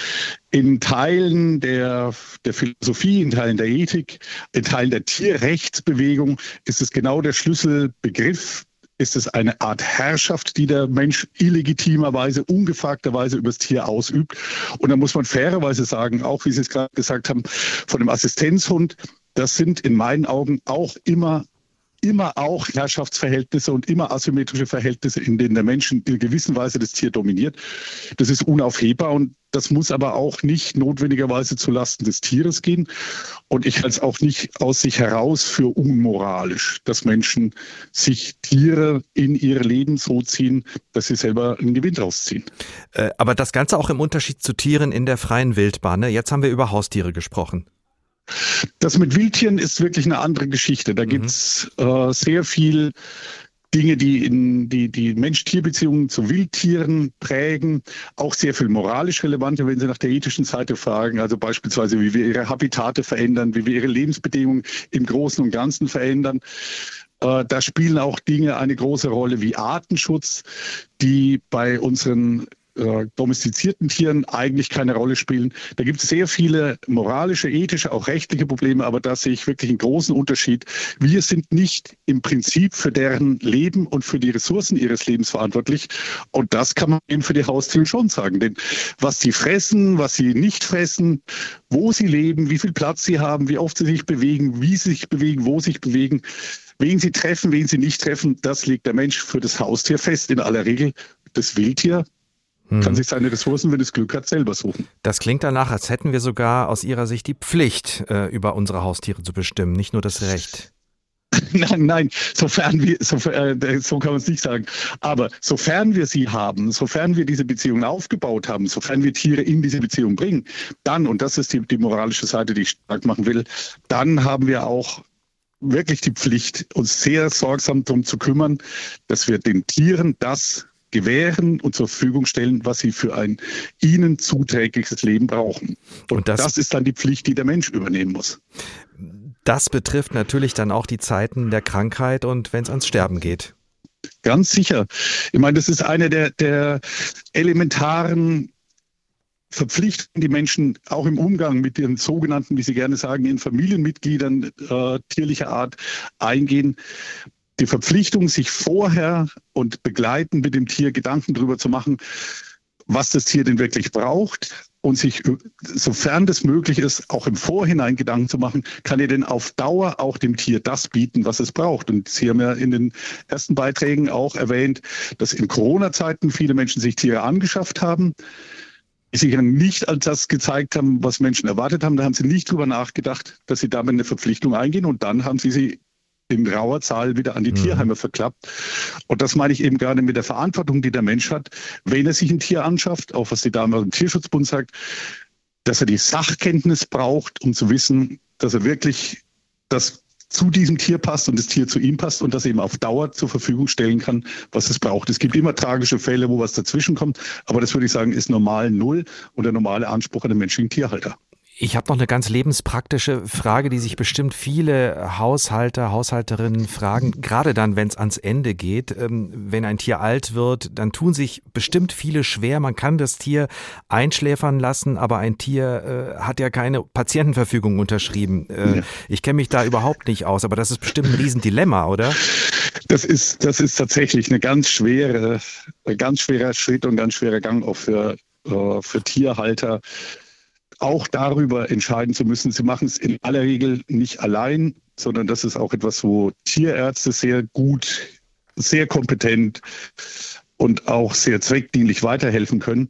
In Teilen der, der Philosophie, in Teilen der Ethik, in Teilen der Tierrechtsbewegung ist es genau der Schlüsselbegriff. Ist es eine Art Herrschaft, die der Mensch illegitimerweise, ungefragterweise übers Tier ausübt? Und da muss man fairerweise sagen, auch wie Sie es gerade gesagt haben, von dem Assistenzhund, das sind in meinen Augen auch immer immer auch Herrschaftsverhältnisse und immer asymmetrische Verhältnisse, in denen der Mensch in einer gewissen Weise das Tier dominiert. Das ist unaufhebbar und das muss aber auch nicht notwendigerweise zulasten des Tieres gehen. Und ich halte es auch nicht aus sich heraus für unmoralisch, dass Menschen sich Tiere in ihr Leben so ziehen, dass sie selber einen Gewinn draus ziehen. Äh, aber das Ganze auch im Unterschied zu Tieren in der freien Wildbahn. Ne? Jetzt haben wir über Haustiere gesprochen. Das mit Wildtieren ist wirklich eine andere Geschichte. Da mhm. gibt es äh, sehr viel Dinge, die in die, die Mensch-Tier-Beziehungen zu Wildtieren prägen, auch sehr viel moralisch relevante, wenn Sie nach der ethischen Seite fragen, also beispielsweise, wie wir ihre Habitate verändern, wie wir ihre Lebensbedingungen im Großen und Ganzen verändern. Äh, da spielen auch Dinge eine große Rolle wie Artenschutz, die bei unseren äh, domestizierten Tieren eigentlich keine Rolle spielen. Da gibt es sehr viele moralische, ethische, auch rechtliche Probleme, aber da sehe ich wirklich einen großen Unterschied. Wir sind nicht im Prinzip für deren Leben und für die Ressourcen ihres Lebens verantwortlich. Und das kann man eben für die Haustiere schon sagen. Denn was sie fressen, was sie nicht fressen, wo sie leben, wie viel Platz sie haben, wie oft sie sich bewegen, wie sie sich bewegen, wo sie sich bewegen, Wen sie treffen, wen sie nicht treffen, das legt der Mensch für das Haustier fest. In aller Regel das Wildtier hm. kann sich seine Ressourcen, wenn es Glück hat, selber suchen. Das klingt danach, als hätten wir sogar aus Ihrer Sicht die Pflicht, äh, über unsere Haustiere zu bestimmen, nicht nur das Recht. [laughs] Nein, nein, sofern wir, sofern, äh, so kann man es nicht sagen. Aber sofern wir sie haben, sofern wir diese Beziehungen aufgebaut haben, sofern wir Tiere in diese Beziehung bringen, dann, und das ist die, die moralische Seite, die ich stark machen will, dann haben wir auch wirklich die Pflicht, uns sehr sorgsam darum zu kümmern, dass wir den Tieren das gewähren und zur Verfügung stellen, was sie für ein ihnen zuträgliches Leben brauchen. Und, und das, das ist dann die Pflicht, die der Mensch übernehmen muss. Das betrifft natürlich dann auch die Zeiten der Krankheit und wenn es ans Sterben geht. Ganz sicher. Ich meine, das ist eine der, der elementaren Verpflichtungen, die Menschen auch im Umgang mit ihren sogenannten, wie Sie gerne sagen, ihren Familienmitgliedern äh, tierlicher Art eingehen die Verpflichtung, sich vorher und begleitend mit dem Tier Gedanken darüber zu machen, was das Tier denn wirklich braucht und sich, sofern das möglich ist, auch im Vorhinein Gedanken zu machen, kann er denn auf Dauer auch dem Tier das bieten, was es braucht. Und Sie haben ja in den ersten Beiträgen auch erwähnt, dass in Corona-Zeiten viele Menschen sich Tiere angeschafft haben, sich nicht als das gezeigt haben, was Menschen erwartet haben. Da haben sie nicht drüber nachgedacht, dass sie damit eine Verpflichtung eingehen und dann haben sie sie in rauer Zahl wieder an die mhm. Tierheime verklappt. Und das meine ich eben gerade mit der Verantwortung, die der Mensch hat, wenn er sich ein Tier anschafft, auch was die Dame im Tierschutzbund sagt, dass er die Sachkenntnis braucht, um zu wissen, dass er wirklich das zu diesem Tier passt und das Tier zu ihm passt und das eben auf Dauer zur Verfügung stellen kann, was es braucht. Es gibt immer tragische Fälle, wo was dazwischen kommt, aber das würde ich sagen, ist normal Null und der normale Anspruch an den menschlichen Tierhalter. Ich habe noch eine ganz lebenspraktische Frage, die sich bestimmt viele Haushalter, Haushalterinnen fragen, gerade dann, wenn es ans Ende geht. Ähm, wenn ein Tier alt wird, dann tun sich bestimmt viele schwer. Man kann das Tier einschläfern lassen, aber ein Tier äh, hat ja keine Patientenverfügung unterschrieben. Äh, ja. Ich kenne mich da überhaupt nicht aus, aber das ist bestimmt ein Riesendilemma, oder? Das ist, das ist tatsächlich eine ganz schwere, ein ganz schwerer Schritt und ganz schwerer Gang auch für, äh, für Tierhalter auch darüber entscheiden zu müssen. Sie machen es in aller Regel nicht allein, sondern das ist auch etwas, wo Tierärzte sehr gut, sehr kompetent und auch sehr zweckdienlich weiterhelfen können.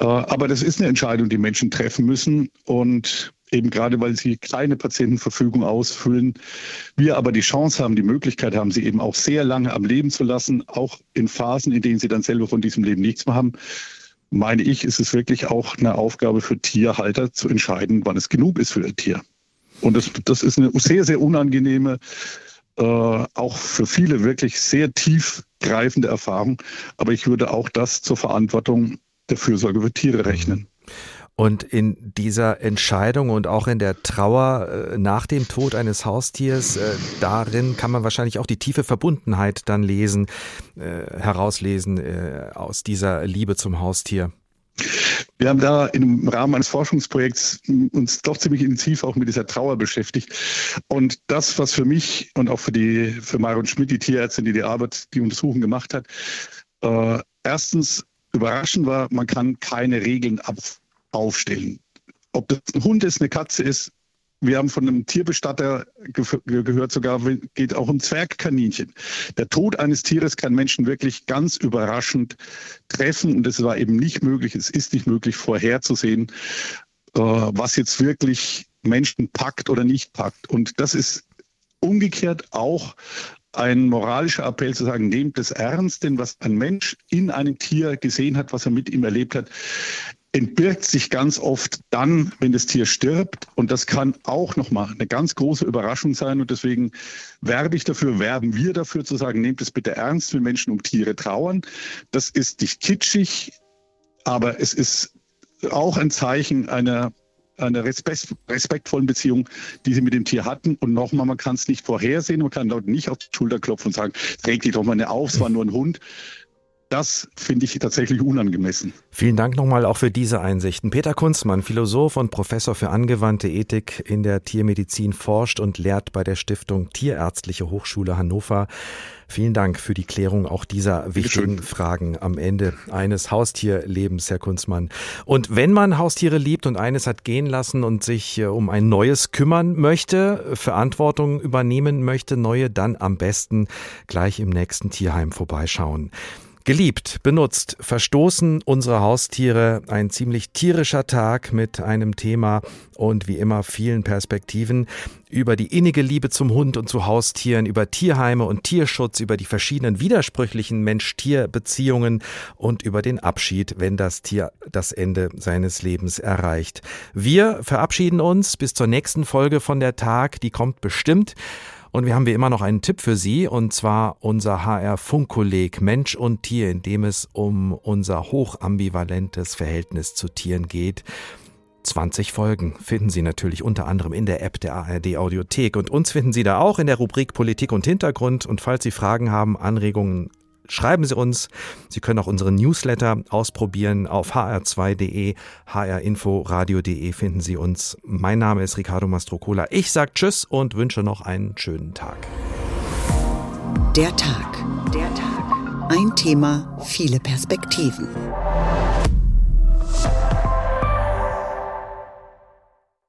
Äh, aber das ist eine Entscheidung, die Menschen treffen müssen. Und eben gerade weil sie kleine Patientenverfügung ausfüllen, wir aber die Chance haben, die Möglichkeit haben, sie eben auch sehr lange am Leben zu lassen, auch in Phasen, in denen sie dann selber von diesem Leben nichts mehr haben, meine ich, ist es wirklich auch eine Aufgabe für Tierhalter zu entscheiden, wann es genug ist für ein Tier. Und das, das ist eine sehr, sehr unangenehme, äh, auch für viele wirklich sehr tiefgreifende Erfahrung. Aber ich würde auch das zur Verantwortung der Fürsorge für Tiere rechnen. Und in dieser Entscheidung und auch in der Trauer äh, nach dem Tod eines Haustiers, äh, darin kann man wahrscheinlich auch die tiefe Verbundenheit dann lesen, äh, herauslesen aus dieser Liebe zum Haustier. Wir haben da im Rahmen eines Forschungsprojekts uns doch ziemlich intensiv auch mit dieser Trauer beschäftigt. Und das, was für mich und auch für die für Marion Schmidt, die Tierärztin, die die Arbeit, die Untersuchung gemacht hat, äh, erstens überraschend war, man kann keine Regeln ab aufstellen. Ob das ein Hund ist, eine Katze ist, wir haben von einem Tierbestatter ge gehört, sogar geht auch um Zwergkaninchen. Der Tod eines Tieres kann Menschen wirklich ganz überraschend treffen und es war eben nicht möglich, es ist nicht möglich vorherzusehen, äh, was jetzt wirklich Menschen packt oder nicht packt. Und das ist umgekehrt auch ein moralischer Appell zu sagen, nehmt es ernst, denn was ein Mensch in einem Tier gesehen hat, was er mit ihm erlebt hat, entbirgt sich ganz oft dann, wenn das Tier stirbt. Und das kann auch nochmal eine ganz große Überraschung sein. Und deswegen werbe ich dafür, werben wir dafür zu sagen, nehmt es bitte ernst, wenn Menschen um Tiere trauern. Das ist nicht kitschig, aber es ist auch ein Zeichen einer einer respekt, respektvollen Beziehung, die sie mit dem Tier hatten. Und nochmal, man kann es nicht vorhersehen, man kann Leuten nicht auf die Schulter klopfen und sagen, reg dich doch mal nicht auf, es war nur ein Hund. Das finde ich tatsächlich unangemessen. Vielen Dank nochmal auch für diese Einsichten. Peter Kunzmann, Philosoph und Professor für angewandte Ethik in der Tiermedizin, forscht und lehrt bei der Stiftung Tierärztliche Hochschule Hannover. Vielen Dank für die Klärung auch dieser wichtigen Fragen am Ende eines Haustierlebens, Herr Kunzmann. Und wenn man Haustiere liebt und eines hat gehen lassen und sich äh, um ein neues kümmern möchte, Verantwortung übernehmen möchte, neue, dann am besten gleich im nächsten Tierheim vorbeischauen. Geliebt, benutzt, verstoßen unsere Haustiere. Ein ziemlich tierischer Tag mit einem Thema und wie immer vielen Perspektiven über die innige Liebe zum Hund und zu Haustieren, über Tierheime und Tierschutz, über die verschiedenen widersprüchlichen Mensch-Tier-Beziehungen und über den Abschied, wenn das Tier das Ende seines Lebens erreicht. Wir verabschieden uns bis zur nächsten Folge von der Tag, die kommt bestimmt. Und wir haben wie immer noch einen Tipp für Sie, und zwar unser HR-Funkkolleg Mensch und Tier, in dem es um unser hochambivalentes Verhältnis zu Tieren geht. 20 Folgen finden Sie natürlich unter anderem in der App der ARD Audiothek und uns finden Sie da auch in der Rubrik Politik und Hintergrund und falls Sie Fragen haben, Anregungen, schreiben Sie uns. Sie können auch unseren Newsletter ausprobieren auf hr2.de, hrinforadio.de finden Sie uns. Mein Name ist Ricardo Mastrocola. Ich sage Tschüss und wünsche noch einen schönen Tag. Der Tag. Der Tag. Ein Thema, viele Perspektiven.